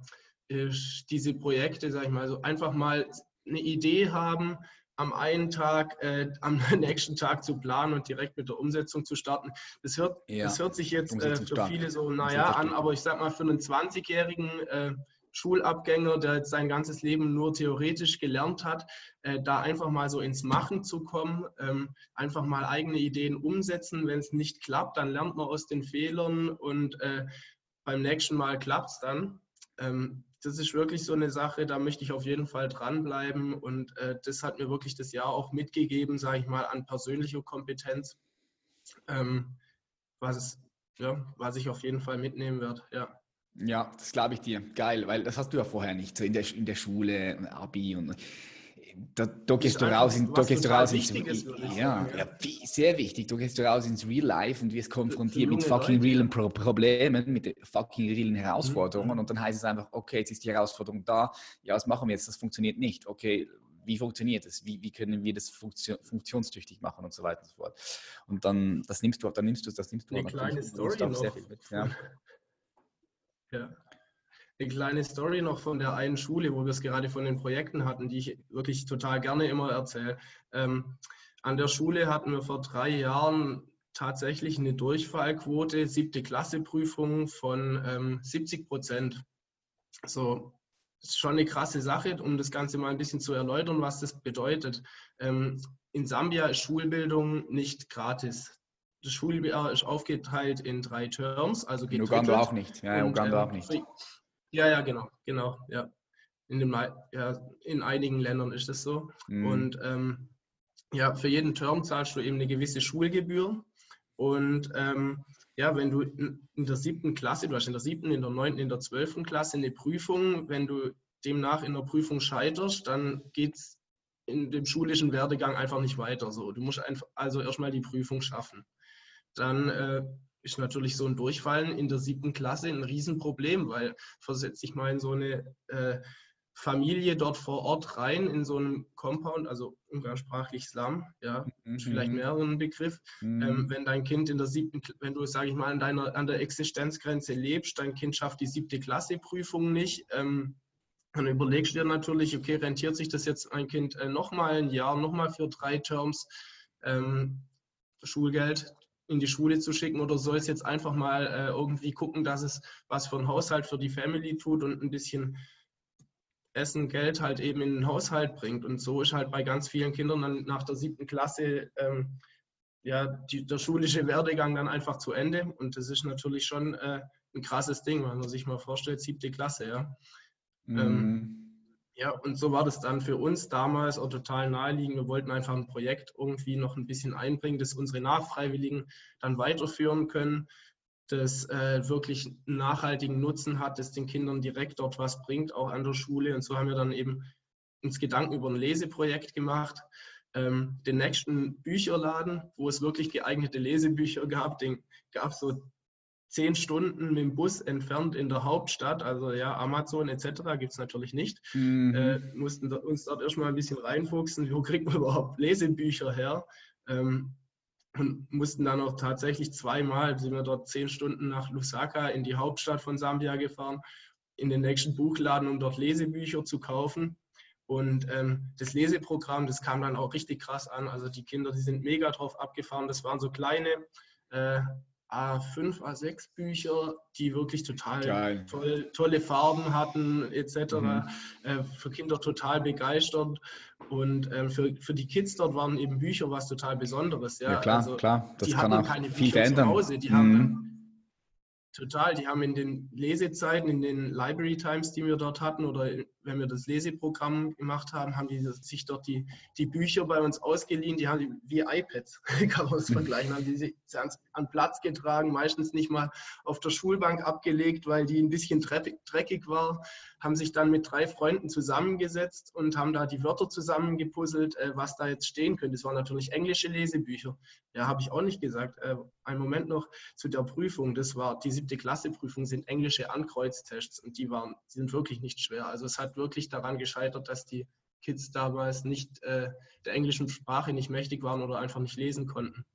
ist diese Projekte, sag ich mal, so einfach mal eine Idee haben, am einen Tag, äh, am (laughs) nächsten Tag zu planen und direkt mit der Umsetzung zu starten. Das hört, ja, das hört sich jetzt äh, für viele so, naja, an, aber ich sag mal, für einen 20-Jährigen äh, Schulabgänger, der jetzt sein ganzes Leben nur theoretisch gelernt hat, äh, da einfach mal so ins Machen zu kommen, ähm, einfach mal eigene Ideen umsetzen. Wenn es nicht klappt, dann lernt man aus den Fehlern und äh, beim nächsten Mal klappt es dann. Ähm, das ist wirklich so eine Sache, da möchte ich auf jeden Fall dranbleiben und äh, das hat mir wirklich das Jahr auch mitgegeben, sage ich mal, an persönlicher Kompetenz, ähm, was, ja, was ich auf jeden Fall mitnehmen werde. Ja. Ja, das glaube ich dir. Geil, weil das hast du ja vorher nicht, so in der, in der Schule und Abi und da, da gehst du raus, in, da gehst du raus ins ja, ja, sehr wichtig. Du gehst raus ins Real Life und wirst konfrontiert mit fucking Leute. realen Pro Problemen, mit fucking realen Herausforderungen mhm. und dann heißt es einfach, okay, jetzt ist die Herausforderung da. Ja, was machen wir jetzt? Das funktioniert nicht. Okay, wie funktioniert es? Wie, wie können wir das funktion, funktionstüchtig machen und so weiter und so fort. Und dann, das nimmst du, dann nimmst du, das nimmst du. Eine kleine Story noch. Sehr viel mit, ja. Ja eine kleine Story noch von der einen Schule, wo wir es gerade von den Projekten hatten, die ich wirklich total gerne immer erzähle. Ähm, an der Schule hatten wir vor drei Jahren tatsächlich eine Durchfallquote, siebte Klasse Prüfung von ähm, 70 Prozent. So, ist schon eine krasse Sache, um das Ganze mal ein bisschen zu erläutern, was das bedeutet. Ähm, in Sambia ist Schulbildung nicht gratis. Das Schuljahr ist aufgeteilt in drei Terms, also In Uganda auch nicht. Ja, in Uganda ähm, auch nicht. Ja, ja, genau, genau, ja. In, dem, ja, in einigen Ländern ist das so. Mhm. Und ähm, ja, für jeden Term zahlst du eben eine gewisse Schulgebühr. Und ähm, ja, wenn du in, in der siebten Klasse, du hast in der siebten, in der neunten, in der zwölften Klasse eine Prüfung, wenn du demnach in der Prüfung scheiterst, dann geht es in dem schulischen Werdegang einfach nicht weiter. So, du musst einfach also erstmal die Prüfung schaffen. Dann äh, ist natürlich so ein Durchfallen in der siebten Klasse ein Riesenproblem, weil versetze ich mal in so eine äh, Familie dort vor Ort rein, in so einem Compound, also umgangssprachlich Slum, ja, mhm. vielleicht mehreren Begriff. Mhm. Ähm, wenn dein Kind in der siebten, wenn du, sage ich mal, an, deiner, an der Existenzgrenze lebst, dein Kind schafft die siebte Klasse-Prüfung nicht, ähm, dann überlegst du dir natürlich, okay, rentiert sich das jetzt ein Kind äh, nochmal ein Jahr, nochmal für drei Terms ähm, Schulgeld in die Schule zu schicken oder soll es jetzt einfach mal äh, irgendwie gucken, dass es was für einen Haushalt für die Family tut und ein bisschen Essen, Geld halt eben in den Haushalt bringt. Und so ist halt bei ganz vielen Kindern dann nach der siebten Klasse ähm, ja, die, der schulische Werdegang dann einfach zu Ende. Und das ist natürlich schon äh, ein krasses Ding, wenn man sich mal vorstellt, siebte Klasse, ja. Ähm, mhm. Ähm, ja, und so war das dann für uns damals auch total naheliegend. Wir wollten einfach ein Projekt irgendwie noch ein bisschen einbringen, das unsere Nachfreiwilligen dann weiterführen können, das äh, wirklich nachhaltigen Nutzen hat, das den Kindern direkt dort was bringt, auch an der Schule. Und so haben wir dann eben uns Gedanken über ein Leseprojekt gemacht. Ähm, den nächsten Bücherladen, wo es wirklich geeignete Lesebücher gab, den gab es so zehn Stunden mit dem Bus entfernt in der Hauptstadt, also ja, Amazon etc. gibt es natürlich nicht. Mhm. Äh, mussten uns dort erstmal ein bisschen reinfuchsen, wo kriegt man überhaupt Lesebücher her? Ähm, und mussten dann auch tatsächlich zweimal, sind wir dort zehn Stunden nach Lusaka in die Hauptstadt von Sambia gefahren, in den nächsten Buchladen, um dort Lesebücher zu kaufen. Und ähm, das Leseprogramm, das kam dann auch richtig krass an. Also die Kinder, die sind mega drauf abgefahren. Das waren so kleine äh, A5, A6 Bücher, die wirklich total toll, tolle Farben hatten, etc. Mhm. Äh, für Kinder total begeistert. Und ähm, für, für die Kids dort waren eben Bücher was total Besonderes. Ja, ja klar, also, klar. Das die kann hatten auch keine viel Bücher verändern. zu Hause. Die mhm. haben Total, die haben in den Lesezeiten, in den Library Times, die wir dort hatten, oder wenn wir das Leseprogramm gemacht haben, haben die sich dort die, die Bücher bei uns ausgeliehen, die haben die, wie iPads, (laughs) kann man es vergleichen, haben die sich an, an Platz getragen, meistens nicht mal auf der Schulbank abgelegt, weil die ein bisschen dreckig war, haben sich dann mit drei Freunden zusammengesetzt und haben da die Wörter zusammengepuzzelt, äh, was da jetzt stehen könnte. Das waren natürlich englische Lesebücher. Ja, habe ich auch nicht gesagt. Äh, ein Moment noch zu der Prüfung. Das war die siebte Klasse Prüfung, sind englische Ankreuztests und die waren, die sind wirklich nicht schwer. Also es hat wirklich daran gescheitert, dass die Kids damals nicht äh, der englischen Sprache nicht mächtig waren oder einfach nicht lesen konnten.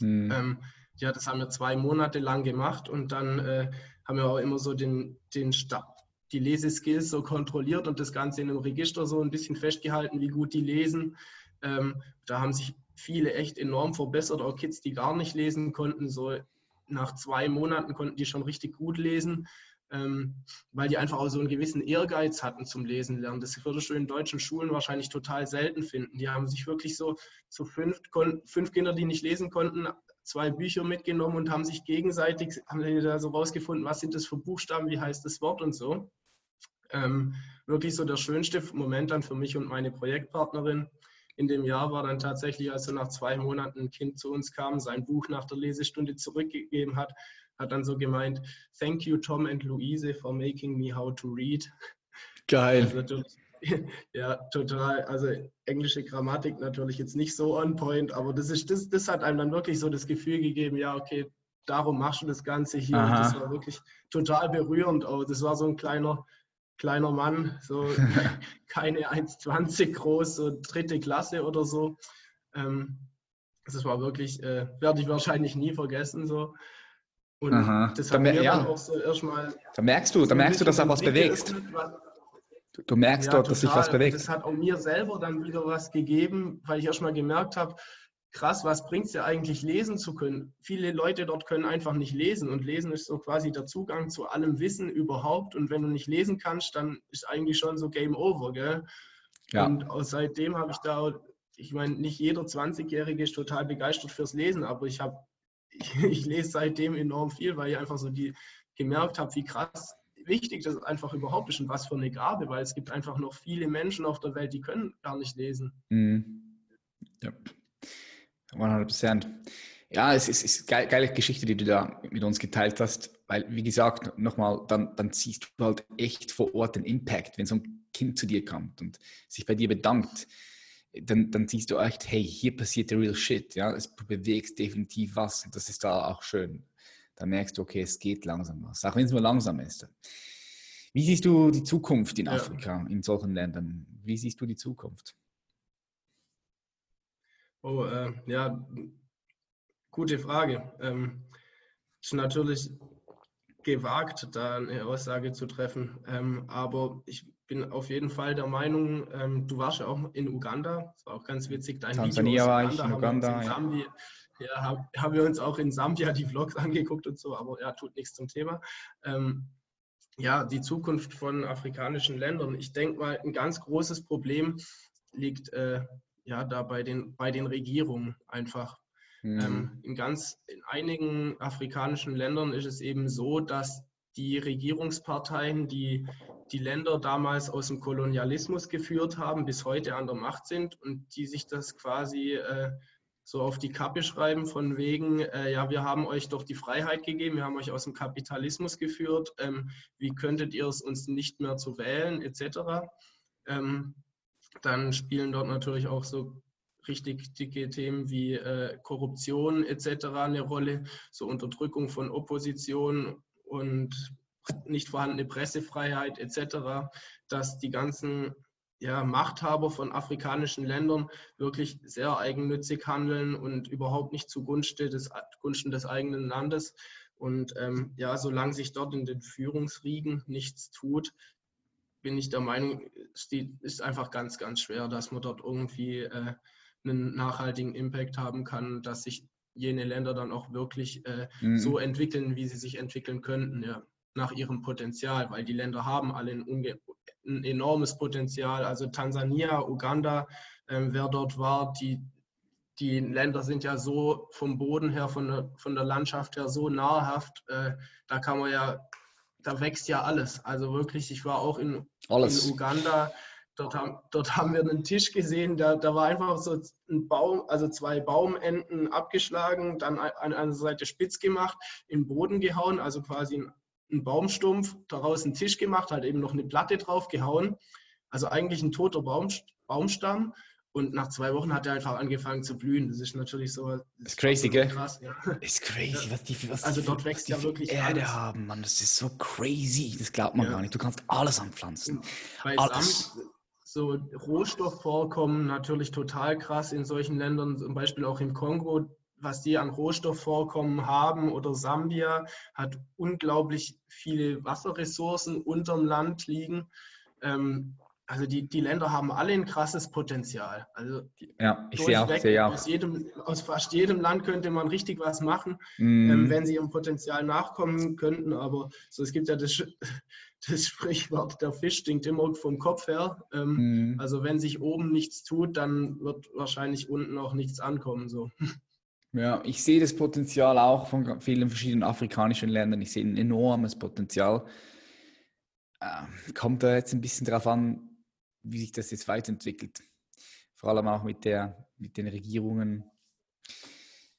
Mhm. Ähm, ja, das haben wir zwei Monate lang gemacht und dann äh, haben wir auch immer so den, den Stab die Leseskills so kontrolliert und das Ganze in einem Register so ein bisschen festgehalten, wie gut die lesen. Ähm, da haben sich viele echt enorm verbessert, auch Kids, die gar nicht lesen konnten. So nach zwei Monaten konnten die schon richtig gut lesen. Ähm, weil die einfach auch so einen gewissen Ehrgeiz hatten zum Lesen lernen. Das würdest du in deutschen Schulen wahrscheinlich total selten finden. Die haben sich wirklich so zu fünf, fünf Kinder, die nicht lesen konnten, zwei Bücher mitgenommen und haben sich gegenseitig, haben da so rausgefunden, was sind das für Buchstaben, wie heißt das Wort und so. Ähm, wirklich so der schönste Moment dann für mich und meine Projektpartnerin in dem Jahr war dann tatsächlich, als er nach zwei Monaten ein Kind zu uns kam, sein Buch nach der Lesestunde zurückgegeben hat, hat dann so gemeint, Thank you Tom and Louise for making me how to read. Geil. Also, (laughs) ja, total. Also englische Grammatik natürlich jetzt nicht so on point, aber das, ist, das, das hat einem dann wirklich so das Gefühl gegeben, ja, okay, darum machst du das Ganze hier. Und das war wirklich total berührend. Auch das war so ein kleiner, kleiner Mann, so (laughs) keine 1,20 groß, so dritte Klasse oder so. Ähm, das war wirklich, äh, werde ich wahrscheinlich nie vergessen. So. Und Aha. das hat da, mir ja. auch so erstmal. Da merkst du, da merkst du, dass da was bewegt. Du, du merkst ja, dort, total. dass sich was bewegt. Das hat auch mir selber dann wieder was gegeben, weil ich erstmal gemerkt habe, krass, was bringt es dir eigentlich, lesen zu können? Viele Leute dort können einfach nicht lesen und lesen ist so quasi der Zugang zu allem Wissen überhaupt. Und wenn du nicht lesen kannst, dann ist eigentlich schon so Game Over, gell? Ja. Und seitdem habe ich da, ich meine, nicht jeder 20-Jährige ist total begeistert fürs Lesen, aber ich habe, (laughs) ich, lese seitdem enorm viel, weil ich einfach so die gemerkt habe, wie krass wichtig das einfach überhaupt ist und was für eine Gabe, weil es gibt einfach noch viele Menschen auf der Welt, die können gar nicht lesen. Mhm. Ja. 100% Ja, es ist, ist eine geile Geschichte, die du da mit uns geteilt hast, weil, wie gesagt, nochmal, dann, dann siehst du halt echt vor Ort den Impact, wenn so ein Kind zu dir kommt und sich bei dir bedankt, dann, dann siehst du echt, hey, hier passiert der real shit, ja, es, du bewegst definitiv was und das ist da auch schön. Da merkst du, okay, es geht langsam was, auch wenn es nur langsam ist. Wie siehst du die Zukunft in Afrika, ja. in solchen Ländern? Wie siehst du die Zukunft? Oh, äh, ja, gute Frage. Ähm, ist natürlich gewagt, da eine Aussage zu treffen. Ähm, aber ich bin auf jeden Fall der Meinung, ähm, du warst ja auch in Uganda. Das war auch ganz witzig. Dein Tansania war ich in Uganda. In Sambia, ja, haben, haben wir uns auch in Sambia die Vlogs angeguckt und so, aber ja, tut nichts zum Thema. Ähm, ja, die Zukunft von afrikanischen Ländern. Ich denke mal, ein ganz großes Problem liegt äh, ja, da bei den, bei den Regierungen einfach. Mhm. Ähm, in ganz, in einigen afrikanischen Ländern ist es eben so, dass die Regierungsparteien, die die Länder damals aus dem Kolonialismus geführt haben, bis heute an der Macht sind und die sich das quasi äh, so auf die Kappe schreiben von wegen, äh, ja, wir haben euch doch die Freiheit gegeben, wir haben euch aus dem Kapitalismus geführt, ähm, wie könntet ihr es uns nicht mehr zu wählen, etc. Ähm, dann spielen dort natürlich auch so richtig dicke Themen wie äh, Korruption etc. eine Rolle, so Unterdrückung von Opposition und nicht vorhandene Pressefreiheit etc., dass die ganzen ja, Machthaber von afrikanischen Ländern wirklich sehr eigennützig handeln und überhaupt nicht zugunsten des, Gunsten des eigenen Landes. Und ähm, ja, solange sich dort in den Führungsriegen nichts tut, bin ich der Meinung, es ist einfach ganz, ganz schwer, dass man dort irgendwie äh, einen nachhaltigen Impact haben kann, dass sich jene Länder dann auch wirklich äh, mhm. so entwickeln, wie sie sich entwickeln könnten, ja, nach ihrem Potenzial, weil die Länder haben alle ein, ein enormes Potenzial. Also Tansania, Uganda, äh, wer dort war, die, die Länder sind ja so vom Boden her, von der, von der Landschaft her so nahrhaft, äh, da kann man ja da wächst ja alles. Also wirklich, ich war auch in, in Uganda. Dort haben, dort haben wir einen Tisch gesehen, da, da war einfach so ein Baum, also zwei Baumenden abgeschlagen, dann an einer Seite spitz gemacht, in den Boden gehauen, also quasi ein, ein Baumstumpf, daraus einen Tisch gemacht, halt eben noch eine Platte drauf gehauen. Also eigentlich ein toter Baum, Baumstamm und nach zwei Wochen hat er einfach angefangen zu blühen. Das ist natürlich so. Das ist crazy, gell? Krass, ja. Ist crazy, was die, was also dort wächst ja wirklich Erde alles. haben, Mann. Das ist so crazy. Das glaubt man ja. gar nicht. Du kannst alles anpflanzen. Bei alles. Samt, so Rohstoffvorkommen natürlich total krass in solchen Ländern, zum Beispiel auch im Kongo, was die an Rohstoffvorkommen haben oder Sambia hat unglaublich viele Wasserressourcen unterm Land liegen. Ähm, also die, die Länder haben alle ein krasses Potenzial. Also ja, ich sehe auch, sehe auch. Aus, jedem, aus fast jedem Land könnte man richtig was machen, mm. ähm, wenn sie ihrem Potenzial nachkommen könnten. Aber so, es gibt ja das, (laughs) das Sprichwort, der Fisch stinkt immer vom Kopf her. Ähm, mm. Also wenn sich oben nichts tut, dann wird wahrscheinlich unten auch nichts ankommen. So. (laughs) Ja, ich sehe das Potenzial auch von vielen verschiedenen afrikanischen Ländern. Ich sehe ein enormes Potenzial. Ähm, kommt da jetzt ein bisschen darauf an, wie sich das jetzt weiterentwickelt. Vor allem auch mit, der, mit den Regierungen.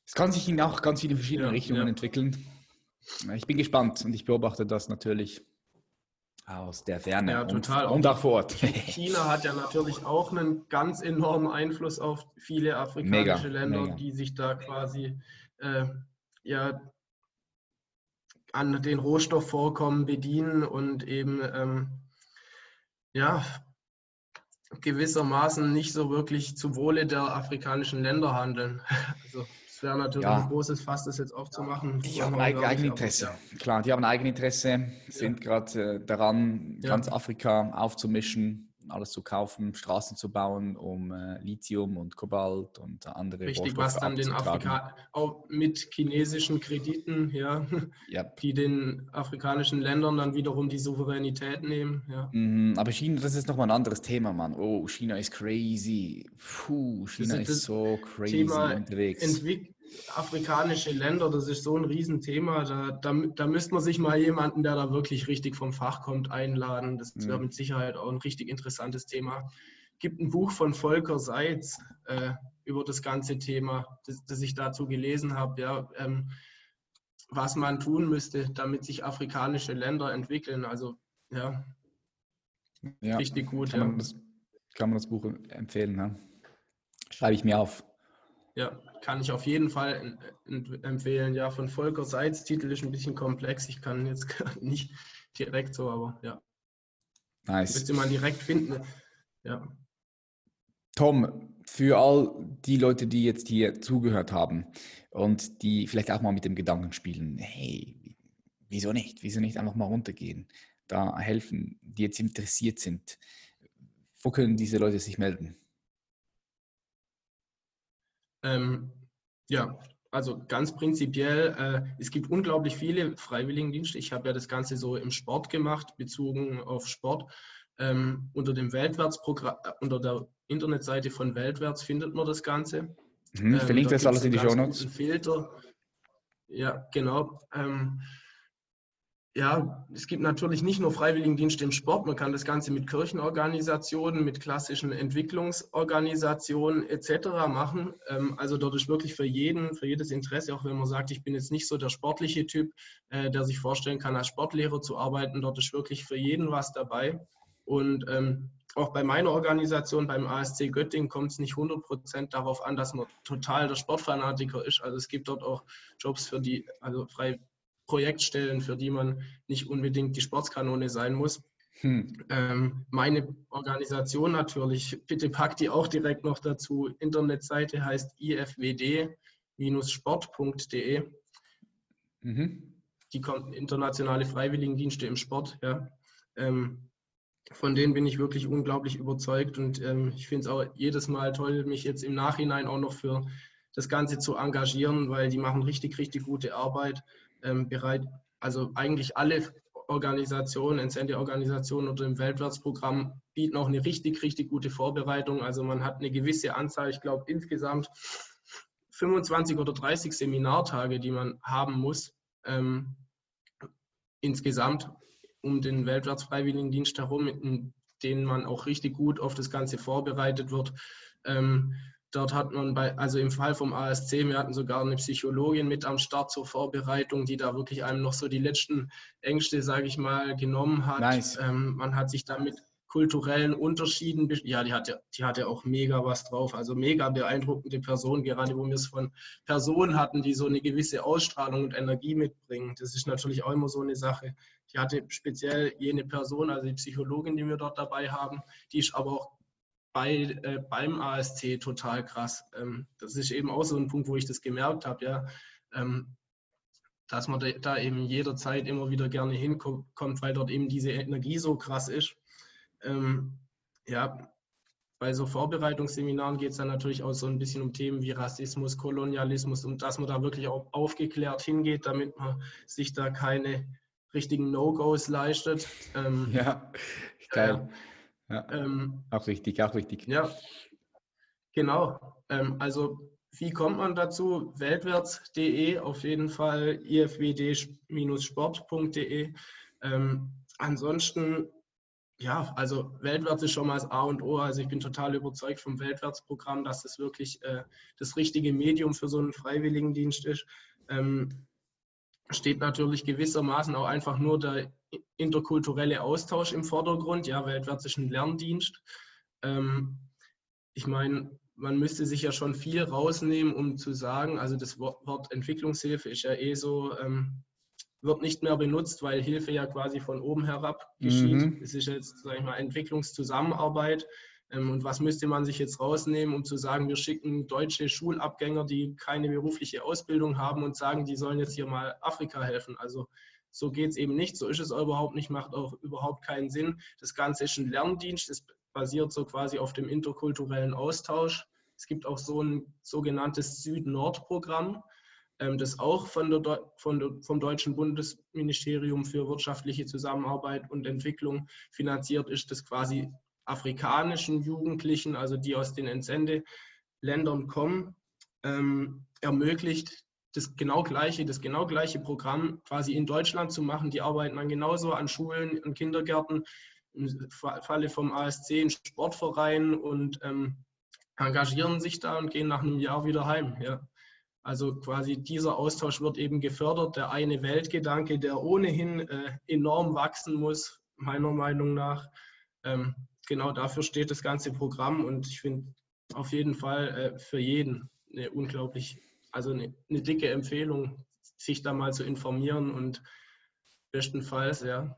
Es kann sich in auch ganz viele verschiedene ja, Richtungen ja. entwickeln. Ich bin gespannt und ich beobachte das natürlich aus der Ferne ja, total. Und, und auch vor Ort. China hat ja natürlich auch einen ganz enormen Einfluss auf viele afrikanische mega, Länder, mega. die sich da quasi äh, ja, an den Rohstoffvorkommen bedienen und eben ähm, ja, gewissermaßen nicht so wirklich zu Wohle der afrikanischen Länder handeln. (laughs) Also es wäre natürlich ja. ein großes Fass, das jetzt aufzumachen. Die haben ein Eigeninteresse. Ja. Klar, die haben ein Eigeninteresse, sind gerade äh, daran, ganz Afrika aufzumischen alles zu kaufen, Straßen zu bauen, um äh, Lithium und Kobalt und andere Richtig, was dann den Afrika auch mit chinesischen Krediten, ja, yep. (laughs) die den afrikanischen Ländern dann wiederum die Souveränität nehmen. Ja. Mm, aber China, das ist nochmal ein anderes Thema, Mann. Oh, China ist crazy. Puh, China ist, ist so crazy Thema unterwegs. Entwick afrikanische Länder, das ist so ein Riesenthema. Da, da, da müsste man sich mal jemanden, der da wirklich richtig vom Fach kommt, einladen. Das wäre mhm. mit Sicherheit auch ein richtig interessantes Thema. Es gibt ein Buch von Volker Seitz äh, über das ganze Thema, das, das ich dazu gelesen habe, ja, ähm, was man tun müsste, damit sich afrikanische Länder entwickeln. Also ja, ja richtig gut. Kann, ja. man das, kann man das Buch empfehlen? Ne? Schreibe ich mir auf. Ja, kann ich auf jeden Fall empfehlen. Ja, von Volker Seitz. Titel ist ein bisschen komplex. Ich kann jetzt (laughs) nicht direkt so, aber ja. Nice. Müsste man direkt finden. Ja. Tom, für all die Leute, die jetzt hier zugehört haben und die vielleicht auch mal mit dem Gedanken spielen, hey, wieso nicht? Wieso nicht einfach mal runtergehen? Da helfen, die jetzt interessiert sind. Wo können diese Leute sich melden? Ähm, ja, also ganz prinzipiell, äh, es gibt unglaublich viele Freiwilligendienste. Ich habe ja das Ganze so im Sport gemacht, bezogen auf Sport. Ähm, unter dem Weltwärtsprogramm, äh, unter der Internetseite von Weltwärts findet man das Ganze. Mhm, ähm, verlinkt das alles in die Show Notes. Filter. Ja, genau. Ähm, ja, es gibt natürlich nicht nur Freiwilligendienste im Sport, man kann das Ganze mit Kirchenorganisationen, mit klassischen Entwicklungsorganisationen etc. machen. Ähm, also dort ist wirklich für jeden, für jedes Interesse, auch wenn man sagt, ich bin jetzt nicht so der sportliche Typ, äh, der sich vorstellen kann, als Sportlehrer zu arbeiten, dort ist wirklich für jeden was dabei. Und ähm, auch bei meiner Organisation, beim ASC Göttingen, kommt es nicht 100 Prozent darauf an, dass man total der Sportfanatiker ist. Also es gibt dort auch Jobs für die, also frei Projektstellen, für die man nicht unbedingt die Sportskanone sein muss. Hm. Ähm, meine Organisation natürlich, bitte pack die auch direkt noch dazu. Internetseite heißt ifwd-sport.de. Mhm. Die kommt internationale Freiwilligendienste im Sport. Ja. Ähm, von denen bin ich wirklich unglaublich überzeugt und ähm, ich finde es auch jedes Mal toll, mich jetzt im Nachhinein auch noch für das Ganze zu engagieren, weil die machen richtig, richtig gute Arbeit ähm, bereit, also eigentlich alle Organisationen, Incentive-Organisationen oder im Weltwärtsprogramm bieten auch eine richtig, richtig gute Vorbereitung. Also man hat eine gewisse Anzahl, ich glaube insgesamt 25 oder 30 Seminartage, die man haben muss, ähm, insgesamt um den Weltwärtsfreiwilligendienst herum, in denen man auch richtig gut auf das Ganze vorbereitet wird. Ähm, Dort hat man bei, also im Fall vom ASC, wir hatten sogar eine Psychologin mit am Start zur Vorbereitung, die da wirklich einem noch so die letzten Ängste, sage ich mal, genommen hat. Nice. Ähm, man hat sich da mit kulturellen Unterschieden, ja, die hatte, die hatte auch mega was drauf, also mega beeindruckende Person, gerade wo wir es von Personen hatten, die so eine gewisse Ausstrahlung und Energie mitbringen. Das ist natürlich auch immer so eine Sache. Die hatte speziell jene Person, also die Psychologin, die wir dort dabei haben, die ist aber auch bei, äh, beim ASC total krass. Ähm, das ist eben auch so ein Punkt, wo ich das gemerkt habe, ja, ähm, dass man da eben jederzeit immer wieder gerne hinkommt, weil dort eben diese Energie so krass ist. Ähm, ja, bei so Vorbereitungsseminaren geht es dann natürlich auch so ein bisschen um Themen wie Rassismus, Kolonialismus und dass man da wirklich auch aufgeklärt hingeht, damit man sich da keine richtigen No-Gos leistet. Ähm, ja, geil. Äh, ja. Ähm, auch richtig, auch richtig. Ja, genau. Ähm, also wie kommt man dazu? Weltwärts.de auf jeden Fall, ifwd-sport.de. Ähm, ansonsten ja, also Weltwärts ist schon mal das A und O. Also ich bin total überzeugt vom Weltwärtsprogramm, dass es wirklich äh, das richtige Medium für so einen Freiwilligendienst ist. Ähm, steht natürlich gewissermaßen auch einfach nur der interkulturelle Austausch im Vordergrund. Ja, Weltwärts ist ein Lerndienst. Ähm, ich meine, man müsste sich ja schon viel rausnehmen, um zu sagen, also das Wort Entwicklungshilfe ist ja eh so, ähm, wird nicht mehr benutzt, weil Hilfe ja quasi von oben herab geschieht. Mhm. Es ist jetzt, sage ich mal, Entwicklungszusammenarbeit. Ähm, und was müsste man sich jetzt rausnehmen, um zu sagen, wir schicken deutsche Schulabgänger, die keine berufliche Ausbildung haben und sagen, die sollen jetzt hier mal Afrika helfen. Also so geht es eben nicht, so ist es überhaupt nicht, macht auch überhaupt keinen Sinn. Das Ganze ist ein Lerndienst, es basiert so quasi auf dem interkulturellen Austausch. Es gibt auch so ein sogenanntes Süd-Nord-Programm. Ähm, das auch von der, von der, vom Deutschen Bundesministerium für wirtschaftliche Zusammenarbeit und Entwicklung finanziert ist, das quasi afrikanischen Jugendlichen, also die aus den Entsendeländern kommen, ähm, ermöglicht, das genau gleiche, das genau gleiche Programm quasi in Deutschland zu machen. Die arbeiten dann genauso an Schulen, an Kindergärten, im Falle vom ASC in Sportvereinen und ähm, engagieren sich da und gehen nach einem Jahr wieder heim. Ja. Also quasi dieser Austausch wird eben gefördert. Der eine Weltgedanke, der ohnehin äh, enorm wachsen muss, meiner Meinung nach. Ähm, genau dafür steht das ganze Programm und ich finde auf jeden Fall äh, für jeden eine unglaublich, also eine, eine, dicke Empfehlung, sich da mal zu informieren und bestenfalls ja,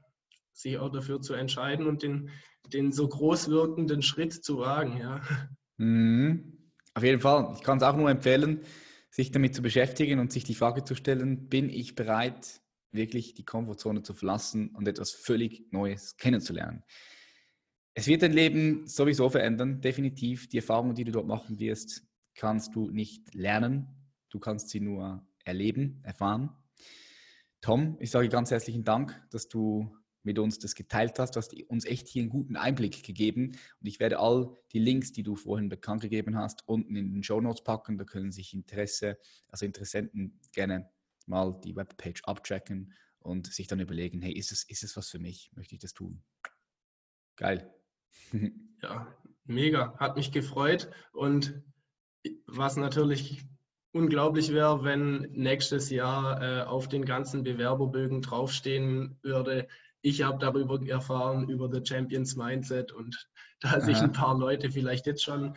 sich auch dafür zu entscheiden und den, den so groß wirkenden Schritt zu wagen. Ja. Mhm. Auf jeden Fall. Ich kann es auch nur empfehlen sich damit zu beschäftigen und sich die Frage zu stellen, bin ich bereit, wirklich die Komfortzone zu verlassen und etwas völlig Neues kennenzulernen. Es wird dein Leben sowieso verändern, definitiv. Die Erfahrungen, die du dort machen wirst, kannst du nicht lernen. Du kannst sie nur erleben, erfahren. Tom, ich sage ganz herzlichen Dank, dass du mit uns das geteilt hast. Du hast uns echt hier einen guten Einblick gegeben. Und ich werde all die Links, die du vorhin bekannt gegeben hast, unten in den Show Notes packen. Da können sich Interesse, also Interessenten gerne mal die Webpage abchecken und sich dann überlegen, hey, ist es, ist es was für mich? Möchte ich das tun? Geil. (laughs) ja, mega. Hat mich gefreut. Und was natürlich unglaublich wäre, wenn nächstes Jahr äh, auf den ganzen Bewerberbögen draufstehen würde, ich habe darüber erfahren, über The Champions Mindset und (laughs) da sich ein paar Leute vielleicht jetzt schon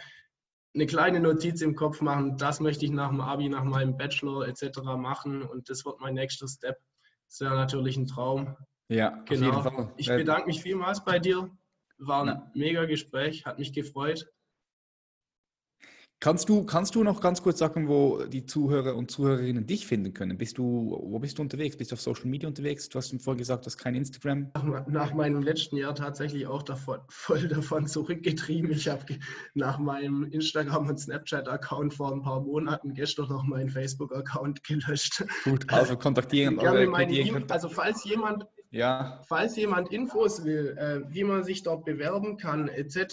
eine kleine Notiz im Kopf machen, das möchte ich nach dem Abi, nach meinem Bachelor etc. machen und das wird mein nächster Step. Das wäre natürlich ein Traum. Ja, genau. Ich bedanke mich vielmals bei dir. War ein ja. mega Gespräch, hat mich gefreut. Kannst du, kannst du noch ganz kurz sagen, wo die Zuhörer und Zuhörerinnen dich finden können? Bist du, wo bist du unterwegs? Bist du auf Social Media unterwegs? Du hast mir vorher gesagt, du hast kein Instagram. Nach, nach meinem letzten Jahr tatsächlich auch davon, (laughs) voll davon zurückgetrieben. Ich habe nach meinem Instagram- und Snapchat-Account vor ein paar Monaten gestern noch meinen Facebook-Account gelöscht. Gut, also kontaktieren. Gerne meine e also falls jemand ja. Falls jemand Infos will, äh, wie man sich dort bewerben kann, etc. Ähm,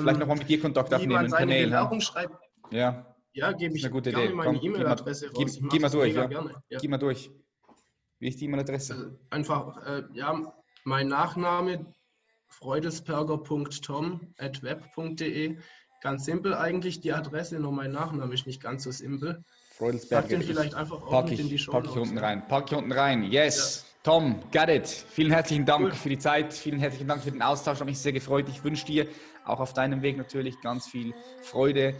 Vielleicht nochmal mit dir Kontakt aufnehmen. Wie man seine Kanälen, Bewerbung schreibt. Ja. Ja, gebe ich gerne Idee. meine E-Mail-Adresse raus. Gib, gib mal durch. Ja. Ja. Gib mal durch. Wie ist die E-Mail-Adresse? Äh, einfach, äh, ja, mein Nachname freudesperger.tom.web.de. Ganz simpel eigentlich die Adresse, nur mein Nachname ist nicht ganz so simpel. Freudesberger. Pack den vielleicht einfach auch mit ich, in die Show. Pack ich unten rein. Pack ich unten rein. Yes. Ja. Tom, got it. Vielen herzlichen Dank cool. für die Zeit, vielen herzlichen Dank für den Austausch, hat mich sehr gefreut. Ich wünsche dir auch auf deinem Weg natürlich ganz viel Freude,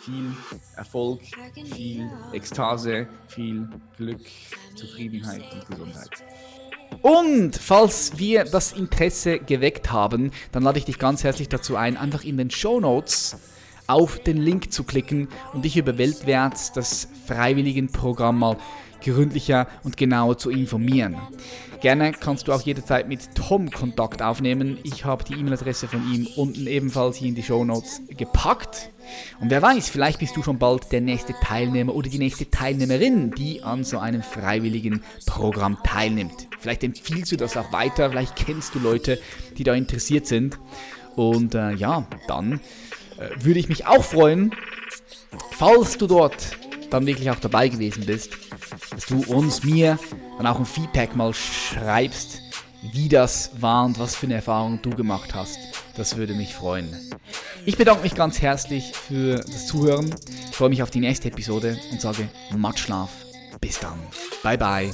viel Erfolg, viel Ekstase, viel Glück, Zufriedenheit und Gesundheit. Und falls wir das Interesse geweckt haben, dann lade ich dich ganz herzlich dazu ein, einfach in den Show Notes auf den Link zu klicken und dich über Weltwärts, das Freiwilligenprogramm mal gründlicher und genauer zu informieren. Gerne kannst du auch jederzeit mit Tom Kontakt aufnehmen. Ich habe die E-Mail-Adresse von ihm unten ebenfalls hier in die Show Notes gepackt. Und wer weiß, vielleicht bist du schon bald der nächste Teilnehmer oder die nächste Teilnehmerin, die an so einem freiwilligen Programm teilnimmt. Vielleicht empfiehlst du das auch weiter, vielleicht kennst du Leute, die da interessiert sind. Und äh, ja, dann äh, würde ich mich auch freuen, falls du dort dann wirklich auch dabei gewesen bist, dass du uns, mir, dann auch ein Feedback mal schreibst, wie das war und was für eine Erfahrung du gemacht hast. Das würde mich freuen. Ich bedanke mich ganz herzlich für das Zuhören. Ich freue mich auf die nächste Episode und sage Matschlaf. Bis dann. Bye bye.